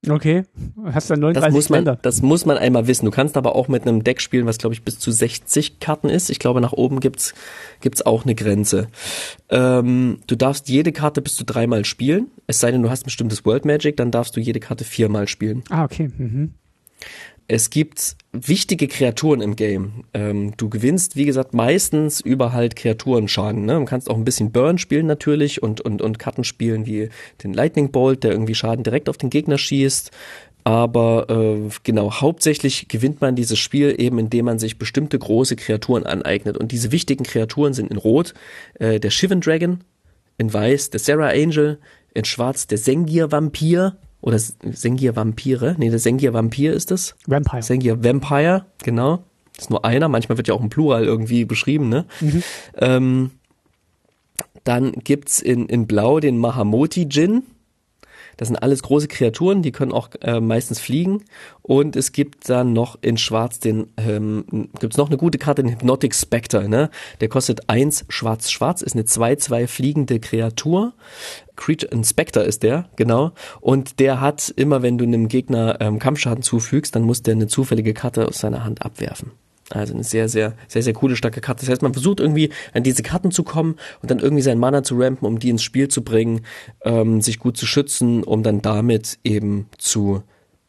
Okay, hast dann 39 das muss man, Länder. Das muss man einmal wissen. Du kannst aber auch mit einem Deck spielen, was glaube ich bis zu 60 Karten ist. Ich glaube, nach oben gibt's gibt's auch eine Grenze. Ähm, du darfst jede Karte bis zu dreimal spielen. Es sei denn, du hast ein bestimmtes World Magic, dann darfst du jede Karte viermal spielen. Ah, okay. Mhm es gibt wichtige Kreaturen im Game. Ähm, du gewinnst, wie gesagt, meistens über halt Kreaturenschaden. Ne? Du kannst auch ein bisschen Burn spielen natürlich und, und, und Karten spielen wie den Lightning Bolt, der irgendwie Schaden direkt auf den Gegner schießt. Aber äh, genau, hauptsächlich gewinnt man dieses Spiel eben, indem man sich bestimmte große Kreaturen aneignet. Und diese wichtigen Kreaturen sind in Rot äh, der Shivan Dragon, in Weiß der Sarah Angel, in Schwarz der Sengir Vampir oder Sengir Vampire. Nee, der Sengir Vampir ist es. Vampire. Sengir Vampire, genau. Das ist nur einer. Manchmal wird ja auch ein Plural irgendwie beschrieben, ne? Mhm. Ähm, dann gibt's in, in Blau den Mahamoti Jin. Das sind alles große Kreaturen, die können auch äh, meistens fliegen. Und es gibt dann noch in Schwarz den, ähm, gibt's noch eine gute Karte, den Hypnotic Spectre, ne? Der kostet eins schwarz-schwarz, ist eine 2-2 fliegende Kreatur. Creature Inspector ist der, genau. Und der hat immer, wenn du einem Gegner ähm, Kampfschaden zufügst, dann muss der eine zufällige Karte aus seiner Hand abwerfen. Also eine sehr, sehr, sehr, sehr coole, starke Karte. Das heißt, man versucht irgendwie an diese Karten zu kommen und dann irgendwie seinen Mana zu rampen, um die ins Spiel zu bringen, ähm, sich gut zu schützen, um dann damit eben zu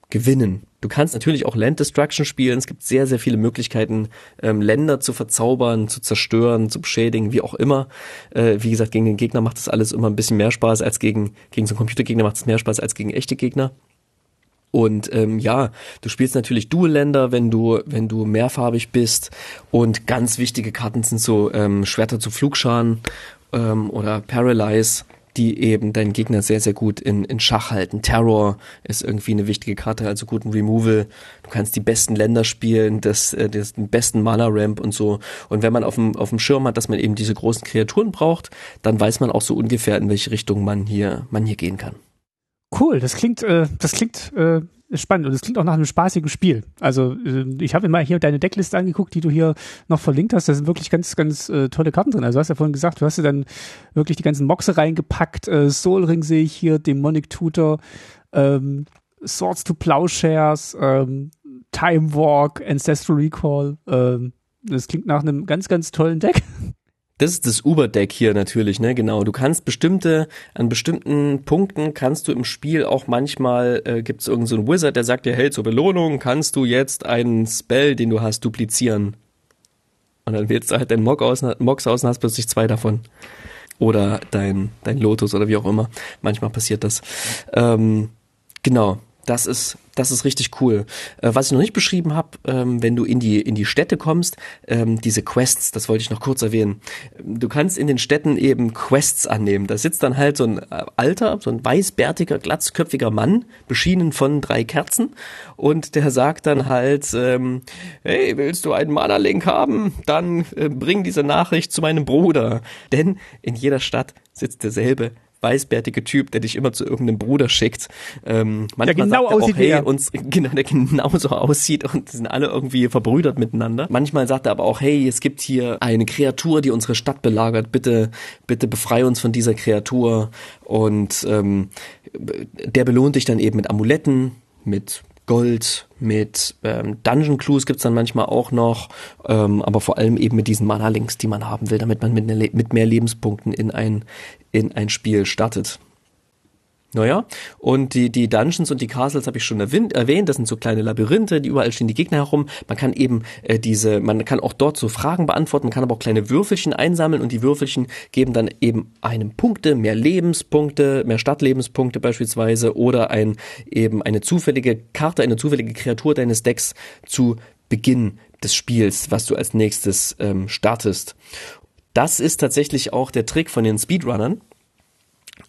gewinnen. Du kannst natürlich auch Land Destruction spielen. Es gibt sehr, sehr viele Möglichkeiten, ähm, Länder zu verzaubern, zu zerstören, zu beschädigen, wie auch immer. Äh, wie gesagt, gegen den Gegner macht das alles immer ein bisschen mehr Spaß als gegen, gegen so einen Computergegner macht es mehr Spaß als gegen echte Gegner. Und ähm, ja, du spielst natürlich Dual-Länder, wenn du, wenn du mehrfarbig bist. Und ganz wichtige Karten sind so ähm, Schwerter zu Flugscharen ähm, oder Paralyze die eben deinen Gegner sehr, sehr gut in, in Schach halten. Terror ist irgendwie eine wichtige Karte, also guten Removal. Du kannst die besten Länder spielen, das, äh, das den besten Mana-Ramp und so. Und wenn man auf dem, auf dem Schirm hat, dass man eben diese großen Kreaturen braucht, dann weiß man auch so ungefähr, in welche Richtung man hier, man hier gehen kann. Cool, das klingt, äh, das klingt äh, spannend und es klingt auch nach einem spaßigen Spiel. Also äh, ich habe mir mal hier deine Deckliste angeguckt, die du hier noch verlinkt hast. Da sind wirklich ganz, ganz äh, tolle Karten drin. Also du hast ja vorhin gesagt, du hast ja dann wirklich die ganzen Moxe reingepackt. Äh, Soul Ring sehe ich hier, Demonic Tutor, ähm, Swords to Plowshares, ähm, Time Walk, Ancestral Recall. Ähm, das klingt nach einem ganz, ganz tollen Deck. Das ist das Uber-Deck hier natürlich, ne? Genau. Du kannst bestimmte, an bestimmten Punkten kannst du im Spiel auch manchmal, äh, gibt es irgendeinen so Wizard, der sagt dir, hey, zur Belohnung kannst du jetzt einen Spell, den du hast, duplizieren. Und dann wählst du halt deinen Mock aus, Mox aus und hast plötzlich zwei davon. Oder dein, dein Lotus oder wie auch immer. Manchmal passiert das. Ähm, genau. Das ist, das ist richtig cool. Äh, was ich noch nicht beschrieben habe, ähm, wenn du in die, in die Städte kommst, ähm, diese Quests, das wollte ich noch kurz erwähnen. Du kannst in den Städten eben Quests annehmen. Da sitzt dann halt so ein äh, alter, so ein weißbärtiger, glatzköpfiger Mann, beschienen von drei Kerzen. Und der sagt dann halt, ähm, hey, willst du einen Mana-Link haben? Dann äh, bring diese Nachricht zu meinem Bruder. Denn in jeder Stadt sitzt derselbe weißbärtige Typ, der dich immer zu irgendeinem Bruder schickt. Ähm, manchmal der genau sagt er aussieht auch, hey, er. uns, genau, der genauso aussieht und sind alle irgendwie verbrüdert miteinander. Manchmal sagt er aber auch, hey, es gibt hier eine Kreatur, die unsere Stadt belagert. Bitte, bitte befrei uns von dieser Kreatur. Und ähm, der belohnt dich dann eben mit Amuletten, mit Gold, mit ähm, Dungeon Clues gibt's dann manchmal auch noch, ähm, aber vor allem eben mit diesen Mana-Links, die man haben will, damit man mit, ne, mit mehr Lebenspunkten in ein, in ein Spiel startet. Naja, und die, die Dungeons und die Castles habe ich schon erwähnt. Das sind so kleine Labyrinthe, die überall stehen die Gegner herum. Man kann eben äh, diese, man kann auch dort so Fragen beantworten, man kann aber auch kleine Würfelchen einsammeln und die Würfelchen geben dann eben einem Punkte, mehr Lebenspunkte, mehr Stadtlebenspunkte beispielsweise oder ein eben eine zufällige Karte, eine zufällige Kreatur deines Decks zu Beginn des Spiels, was du als nächstes ähm, startest. Das ist tatsächlich auch der Trick von den Speedrunnern.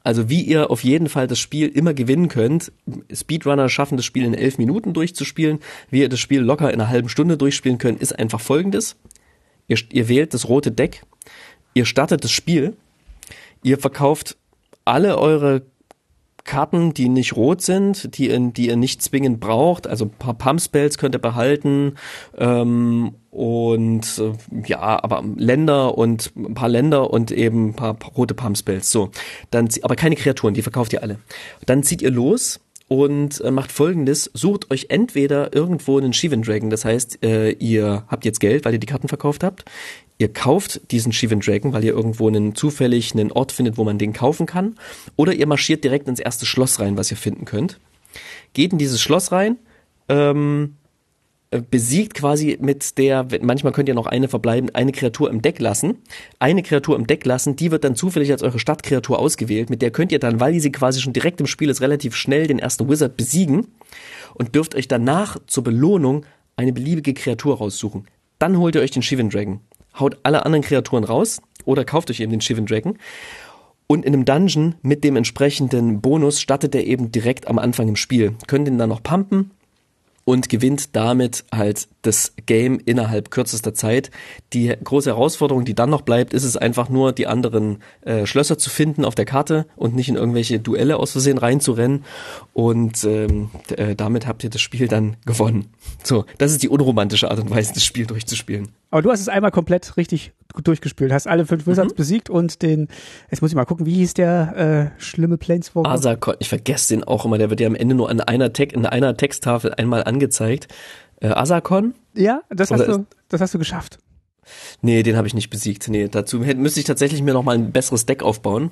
Also wie ihr auf jeden Fall das Spiel immer gewinnen könnt. Speedrunner schaffen das Spiel in elf Minuten durchzuspielen. Wie ihr das Spiel locker in einer halben Stunde durchspielen könnt, ist einfach folgendes. Ihr, ihr wählt das rote Deck, ihr startet das Spiel, ihr verkauft alle eure Karten, die nicht rot sind, die, ihr- die ihr nicht zwingend braucht. Also ein paar Pump-Spells könnt ihr behalten. Ähm, und äh, ja, aber Länder und ein paar Länder und eben ein paar, rote Pump-Spells. So, dann, aber keine Kreaturen, die verkauft ihr alle. Dann zieht ihr los und äh, macht folgendes, sucht euch entweder irgendwo einen Shivan Dragon, das heißt, äh, ihr habt jetzt Geld, weil ihr die Karten verkauft habt, ihr kauft diesen Shivan Dragon, weil ihr irgendwo einen zufällig einen Ort findet, wo man den kaufen kann, oder ihr marschiert direkt ins erste Schloss rein, was ihr finden könnt, geht in dieses Schloss rein, ähm, äh, besiegt quasi mit der, manchmal könnt ihr noch eine verbleiben, eine Kreatur im Deck lassen. Eine Kreatur im Deck lassen, die wird dann zufällig als eure Stadtkreatur ausgewählt. Mit der könnt ihr dann, weil sie quasi schon direkt im Spiel ist, relativ schnell den ersten Wizard besiegen und dürft euch danach zur Belohnung eine beliebige Kreatur raussuchen. Dann holt ihr euch den Shivan Dragon. Haut alle anderen Kreaturen raus oder kauft euch eben den Shivan Dragon. Und in einem Dungeon mit dem entsprechenden Bonus startet er eben direkt am Anfang im Spiel. Könnt ihn dann noch pumpen und gewinnt damit halt das Game innerhalb kürzester Zeit. Die große Herausforderung, die dann noch bleibt, ist es einfach nur, die anderen äh, Schlösser zu finden auf der Karte und nicht in irgendwelche Duelle aus Versehen reinzurennen. Und ähm, äh, damit habt ihr das Spiel dann gewonnen. So, das ist die unromantische Art und Weise, das Spiel durchzuspielen. Aber du hast es einmal komplett richtig durchgespielt, hast alle fünf Wizards Mhm. besiegt und den, jetzt muss ich mal gucken, wie hieß der äh, schlimme Planeswalker? Asakon, ich vergesse den auch immer, der wird ja am Ende nur an einer, Te in einer Texttafel einmal angezeigt. Äh, Asakon? Ja, das hast, Oder du, das hast du geschafft. Nee, den habe ich nicht besiegt. Nee, dazu hätte, müsste ich tatsächlich mir noch mal ein besseres Deck aufbauen.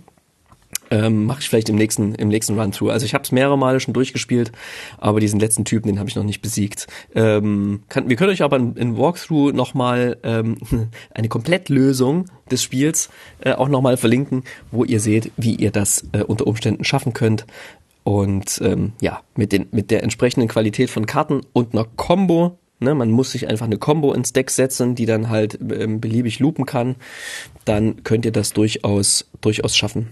Ähm, Mache ich vielleicht im nächsten, im nächsten Run-Through. Also ich habe es mehrere Male schon durchgespielt, aber diesen letzten Typen, den habe ich noch nicht besiegt. Ähm, kann, wir können euch aber in, in Walkthrough noch mal ähm, eine Komplettlösung des Spiels äh, auch noch mal verlinken, wo ihr seht, wie ihr das äh, unter Umständen schaffen könnt. Und ähm, ja, mit, den, mit der entsprechenden Qualität von Karten und einer Combo. Ne, man muss sich einfach eine Combo ins Deck setzen, die dann halt ähm, beliebig loopen kann. Dann könnt ihr das durchaus, durchaus schaffen.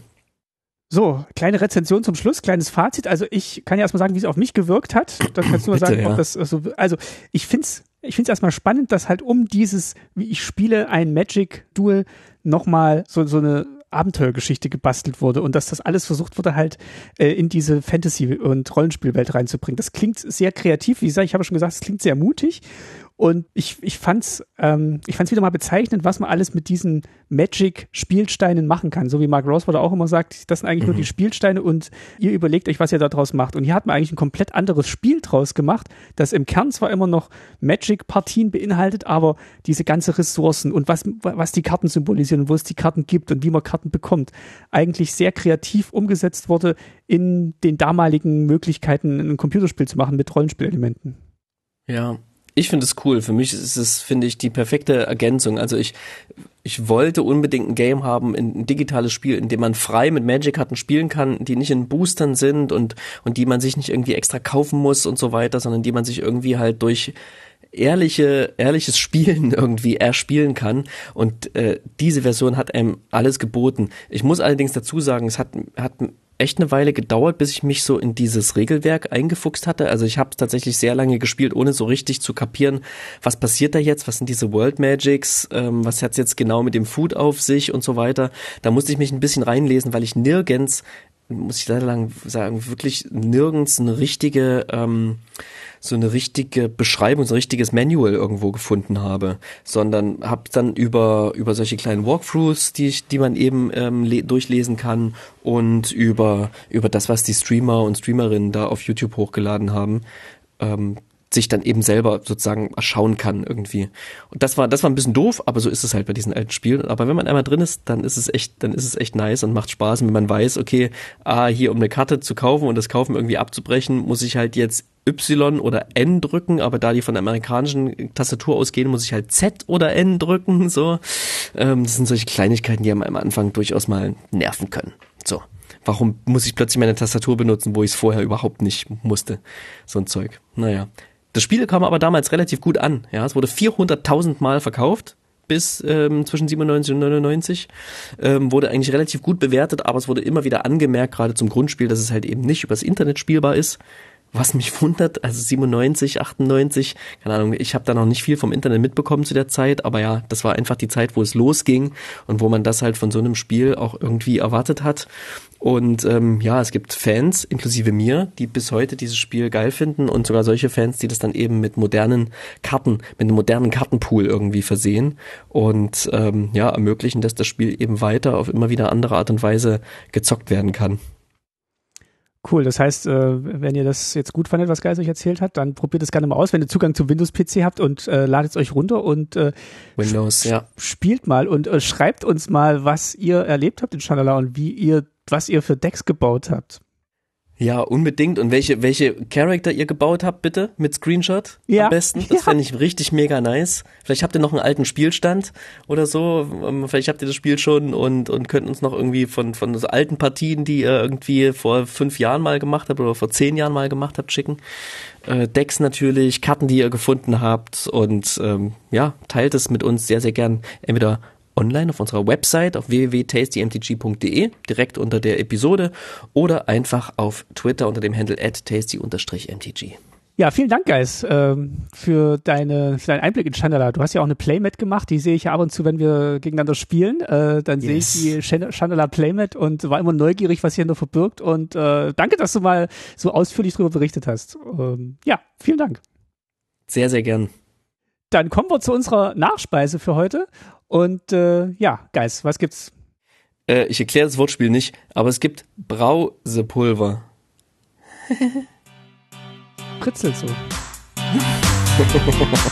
So, kleine Rezension zum Schluss, kleines Fazit. Also ich kann ja erstmal sagen, wie es auf mich gewirkt hat. Dann kannst du mal Bitte, sagen, ja. ob das so, also ich find's, ich find's erstmal spannend, dass halt um dieses, wie ich spiele, ein Magic Duel nochmal so, so eine Abenteuergeschichte gebastelt wurde und dass das alles versucht wurde, halt äh, in diese Fantasy- und Rollenspielwelt reinzubringen. Das klingt sehr kreativ, wie gesagt, ich habe schon gesagt, es klingt sehr mutig und ich, ich fand's, ähm, ich fand's wieder mal bezeichnend, was man alles mit diesen Magic-Spielsteinen machen kann. So wie Mark Rosewater auch immer sagt, das sind eigentlich nur die Spielsteine und ihr überlegt euch, was ihr da draus macht. Und hier hat man eigentlich ein komplett anderes Spiel draus gemacht, das im Kern zwar immer noch Magic-Partien beinhaltet, aber diese ganze Ressourcen und was, was die Karten symbolisieren und wo es die Karten gibt und wie man Karten bekommt, eigentlich sehr kreativ umgesetzt wurde in den damaligen Möglichkeiten, ein Computerspiel zu machen mit Rollenspielelementen. Ja, Ich finde es cool. Für mich ist es, finde ich, die perfekte Ergänzung. Also ich, ich wollte unbedingt ein Game haben, ein digitales Spiel, in dem man frei mit Magic-Karten spielen kann, die nicht in Boostern sind und, und die man sich nicht irgendwie extra kaufen muss und so weiter, sondern die man sich irgendwie halt durch ehrliche, ehrliches Spielen irgendwie erspielen kann. Und äh, diese Version hat einem alles geboten. Ich muss allerdings dazu sagen, es hat, hat echt eine Weile gedauert, bis ich mich so in dieses Regelwerk eingefuchst hatte. Also ich habe tatsächlich sehr lange gespielt, ohne so richtig zu kapieren, was passiert da jetzt, was sind diese World Magics, ähm, was hat's jetzt genau mit dem Food auf sich und so weiter. Da musste ich mich ein bisschen reinlesen, weil ich nirgends, muss ich leider lang sagen, wirklich nirgends eine richtige ähm, so eine richtige Beschreibung, so ein richtiges Manual irgendwo gefunden habe, sondern habe dann über über solche kleinen Walkthroughs, die ich, die man eben ähm, durchlesen kann und über über das, was die Streamer und Streamerinnen da auf YouTube hochgeladen haben, ähm, sich dann eben selber sozusagen erschauen kann irgendwie. Und das war, das war ein bisschen doof, aber so ist es halt bei diesen alten Spielen. Aber wenn man einmal drin ist, dann ist es echt, dann ist es echt nice und macht Spaß. Und wenn man weiß, okay, ah, hier um eine Karte zu kaufen und das Kaufen irgendwie abzubrechen, muss ich halt jetzt Y oder N drücken, aber da die von der amerikanischen Tastatur ausgehen, muss ich halt Z oder N drücken, so. Ähm, das sind solche Kleinigkeiten, die am Anfang durchaus mal nerven können. So. Warum muss ich plötzlich meine Tastatur benutzen, wo ich es vorher überhaupt nicht musste? So ein Zeug. Naja. Das Spiel kam aber damals relativ gut an. Ja, es wurde 400.000 Mal verkauft bis ähm, zwischen 97 und 99 ähm, wurde eigentlich relativ gut bewertet, aber es wurde immer wieder angemerkt, gerade zum Grundspiel, dass es halt eben nicht übers Internet spielbar ist was mich wundert, also 97, 98, keine Ahnung, ich habe da noch nicht viel vom Internet mitbekommen zu der Zeit, aber ja, das war einfach die Zeit, wo es losging und wo man das halt von so einem Spiel auch irgendwie erwartet hat. Und ähm, ja, es gibt Fans, inklusive mir, die bis heute dieses Spiel geil finden und sogar solche Fans, die das dann eben mit modernen Karten, mit einem modernen Kartenpool irgendwie versehen und ähm, ja, ermöglichen, dass das Spiel eben weiter auf immer wieder andere Art und Weise gezockt werden kann. Cool, das heißt, äh, wenn ihr das jetzt gut fandet, was Geist euch erzählt hat, dann probiert es gerne mal aus, wenn ihr Zugang zum Windows-PC habt und äh, ladet es euch runter und äh, Windows, ja. spielt mal und äh, schreibt uns mal, was ihr erlebt habt in Shanala und wie ihr, was ihr für Decks gebaut habt. Ja, unbedingt. Und welche, welche Charakter ihr gebaut habt, bitte, mit Screenshot ja. am besten. Das ja. fände ich richtig mega nice. Vielleicht habt ihr noch einen alten Spielstand oder so. Ähm, vielleicht habt ihr das Spiel schon und, und könnt uns noch irgendwie von, von so alten Partien, die ihr irgendwie vor fünf Jahren mal gemacht habt oder vor zehn Jahren mal gemacht habt, schicken. Äh, Decks natürlich, Karten, die ihr gefunden habt und ähm, ja, teilt es mit uns sehr, sehr gern. Entweder online auf unserer Website auf www.tastymtg.de direkt unter der Episode oder einfach auf Twitter unter dem Handle at tasty-mtg. Ja, vielen Dank, Guys, ähm, für, deine, für deinen Einblick in Chandala. Du hast ja auch eine Playmat gemacht, die sehe ich ja ab und zu, wenn wir gegeneinander spielen. Äh, dann yes. sehe ich die Chandala Playmat und war immer neugierig, was hier noch verbirgt. Und äh, danke, dass du mal so ausführlich darüber berichtet hast. Ähm, ja, vielen Dank. Sehr, sehr gern. Dann kommen wir zu unserer Nachspeise für heute. Und äh, ja, Geist, was gibt's? Äh, ich erkläre das Wortspiel nicht, aber es gibt Brausepulver. Pritzelt so.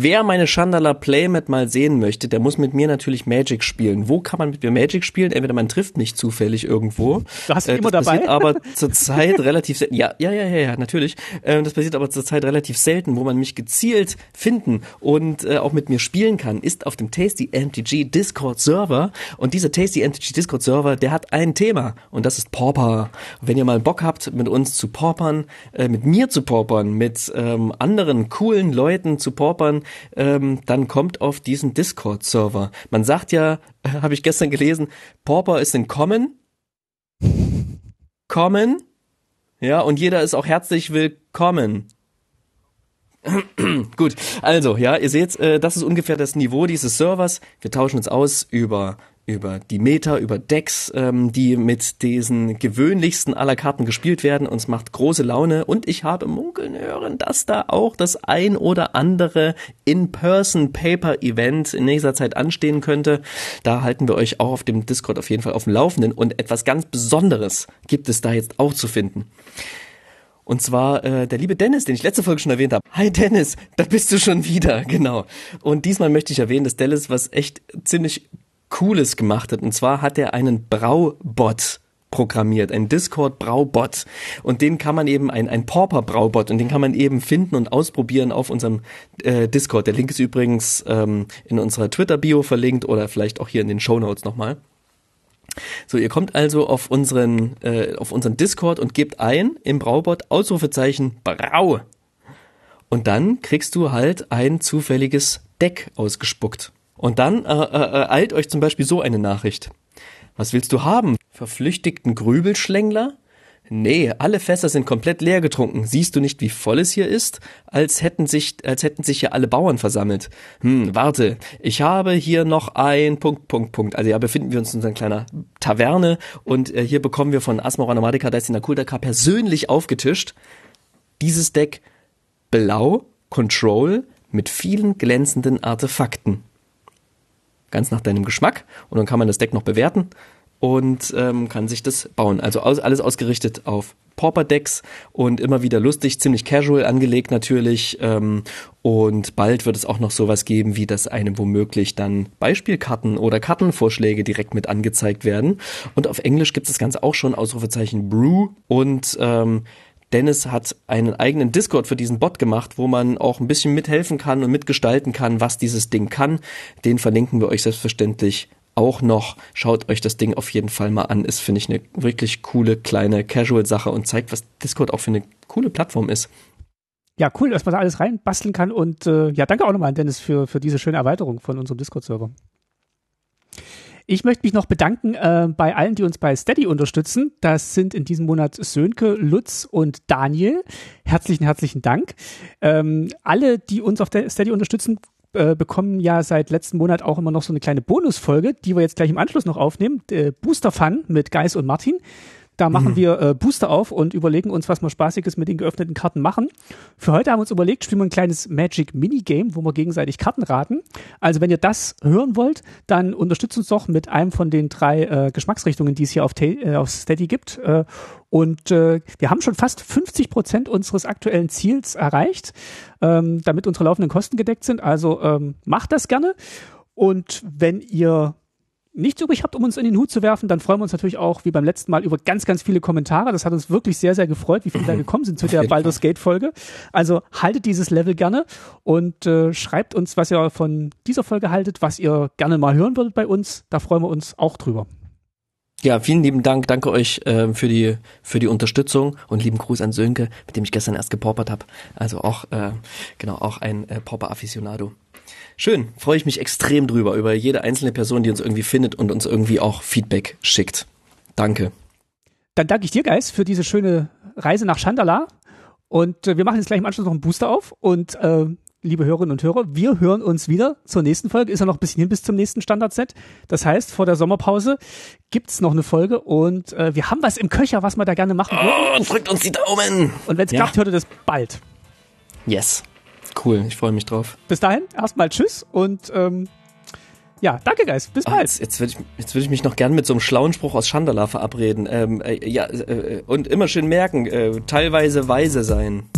Wer meine Chandala Playmat mal sehen möchte, der muss mit mir natürlich Magic spielen. Wo kann man mit mir Magic spielen? Entweder man trifft mich zufällig irgendwo. Du hast äh, immer das dabei. aber zurzeit relativ selten. Ja, ja, ja, ja, ja, natürlich. Äh, das passiert aber zurzeit relativ selten, wo man mich gezielt finden und äh, auch mit mir spielen kann, ist auf dem Tasty MTG Discord Server. Und dieser Tasty MTG Discord Server, der hat ein Thema und das ist Pauper. Wenn ihr mal Bock habt, mit uns zu paupern, äh, mit mir zu paupern, mit ähm, anderen coolen Leuten zu paupern, ähm, dann kommt auf diesen Discord-Server. Man sagt ja, äh, habe ich gestern gelesen, Pauper ist in Common. Common. Ja, und jeder ist auch herzlich willkommen. Gut, also ja, ihr seht, äh, das ist ungefähr das Niveau dieses Servers. Wir tauschen uns aus über über die Meta, über Decks, ähm, die mit diesen gewöhnlichsten aller Karten gespielt werden. Uns macht große Laune und ich habe munkeln hören, dass da auch das ein oder andere In-Person-Paper-Event in nächster Zeit anstehen könnte. Da halten wir euch auch auf dem Discord auf jeden Fall auf dem Laufenden und etwas ganz Besonderes gibt es da jetzt auch zu finden. Und zwar äh, der liebe Dennis, den ich letzte Folge schon erwähnt habe. Hi Dennis, da bist du schon wieder, genau. Und diesmal möchte ich erwähnen, dass Dennis was echt ziemlich Cooles gemacht hat. Und zwar hat er einen Braubot programmiert, ein Discord-Braubot. Und den kann man eben, ein, ein Pauper-Braubot, und den kann man eben finden und ausprobieren auf unserem äh, Discord. Der Link ist übrigens ähm, in unserer Twitter-Bio verlinkt oder vielleicht auch hier in den Show Notes nochmal. So, ihr kommt also auf unseren, äh, auf unseren Discord und gebt ein im Braubot Ausrufezeichen Brau. Und dann kriegst du halt ein zufälliges Deck ausgespuckt. Und dann äh, äh, eilt euch zum Beispiel so eine Nachricht. Was willst du haben? Verflüchtigten Grübelschlängler? Nee, alle Fässer sind komplett leer getrunken. Siehst du nicht, wie voll es hier ist? Als hätten sich, als hätten sich hier alle Bauern versammelt. Hm, warte. Ich habe hier noch ein Punkt, Punkt, Punkt. Also ja, befinden wir uns in so einer kleinen Taverne und äh, hier bekommen wir von Asmara Nomadika Destiny Kultaka persönlich aufgetischt dieses Deck Blau Control mit vielen glänzenden Artefakten. Ganz nach deinem Geschmack. Und dann kann man das Deck noch bewerten und ähm, kann sich das bauen. Also aus, alles ausgerichtet auf Pauper-Decks und immer wieder lustig, ziemlich casual angelegt natürlich. Ähm, und bald wird es auch noch sowas geben, wie dass einem womöglich dann Beispielkarten oder Kartenvorschläge direkt mit angezeigt werden. Und auf Englisch gibt es das Ganze auch schon, Ausrufezeichen Brew. Und ähm, Dennis hat einen eigenen Discord für diesen Bot gemacht, wo man auch ein bisschen mithelfen kann und mitgestalten kann, was dieses Ding kann. Den verlinken wir euch selbstverständlich auch noch. Schaut euch das Ding auf jeden Fall mal an. Ist, finde ich, eine wirklich coole, kleine Casual-Sache und zeigt, was Discord auch für eine coole Plattform ist. Ja, cool, dass man da alles reinbasteln kann und äh, ja, danke auch nochmal an Dennis für, für diese schöne Erweiterung von unserem Discord-Server. Ich möchte mich noch bedanken äh, bei allen, die uns bei Steady unterstützen. Das sind in diesem Monat Sönke, Lutz und Daniel. Herzlichen, herzlichen Dank. Ähm, alle, die uns auf Steady unterstützen, äh, bekommen ja seit letzten Monat auch immer noch so eine kleine Bonusfolge, die wir jetzt gleich im Anschluss noch aufnehmen. Äh, Booster Fun mit Geis und Martin. Da machen mhm. wir äh, Booster auf und überlegen uns, was wir Spaßiges mit den geöffneten Karten machen. Für heute haben wir uns überlegt, spielen wir ein kleines Magic Minigame, wo wir gegenseitig Karten raten. Also wenn ihr das hören wollt, dann unterstützt uns doch mit einem von den drei äh, Geschmacksrichtungen, die es hier auf, äh, auf Steady gibt. Äh, und äh, wir haben schon fast 50 Prozent unseres aktuellen Ziels erreicht, ähm, damit unsere laufenden Kosten gedeckt sind. Also ähm, macht das gerne. Und wenn ihr nichts übrig habt, um uns in den Hut zu werfen, dann freuen wir uns natürlich auch, wie beim letzten Mal, über ganz, ganz viele Kommentare. Das hat uns wirklich sehr, sehr gefreut, wie viele da gekommen sind zu der Baldur's Gate Folge. Also haltet dieses Level gerne und äh, schreibt uns, was ihr von dieser Folge haltet, was ihr gerne mal hören würdet bei uns. Da freuen wir uns auch drüber. Ja, vielen lieben Dank. Danke euch äh, für die für die Unterstützung und lieben Gruß an Sönke, mit dem ich gestern erst gepaupert habe. Also auch äh, genau auch ein äh, Pauper Aficionado. Schön, freue ich mich extrem drüber, über jede einzelne Person, die uns irgendwie findet und uns irgendwie auch Feedback schickt. Danke. Dann danke ich dir, Geist, für diese schöne Reise nach Chandala. Und äh, wir machen jetzt gleich im Anschluss noch einen Booster auf. Und äh, liebe Hörerinnen und Hörer, wir hören uns wieder zur nächsten Folge. Ist ja noch ein bisschen hin bis zum nächsten Standardset. Das heißt, vor der Sommerpause gibt's noch eine Folge und äh, wir haben was im Köcher, was wir da gerne machen würden. Oh, drückt uns die Daumen! Und wenn es ja. klappt, hört ihr das bald. Yes. Cool, ich freue mich drauf. Bis dahin, erstmal tschüss und ähm, ja, danke, Geist. Bis oh, bald. Jetzt, jetzt würde ich, jetzt würd ich mich noch gern mit so einem schlauen Spruch aus Chandala verabreden. Ähm, äh, ja, äh, und immer schön merken, äh, teilweise weise sein.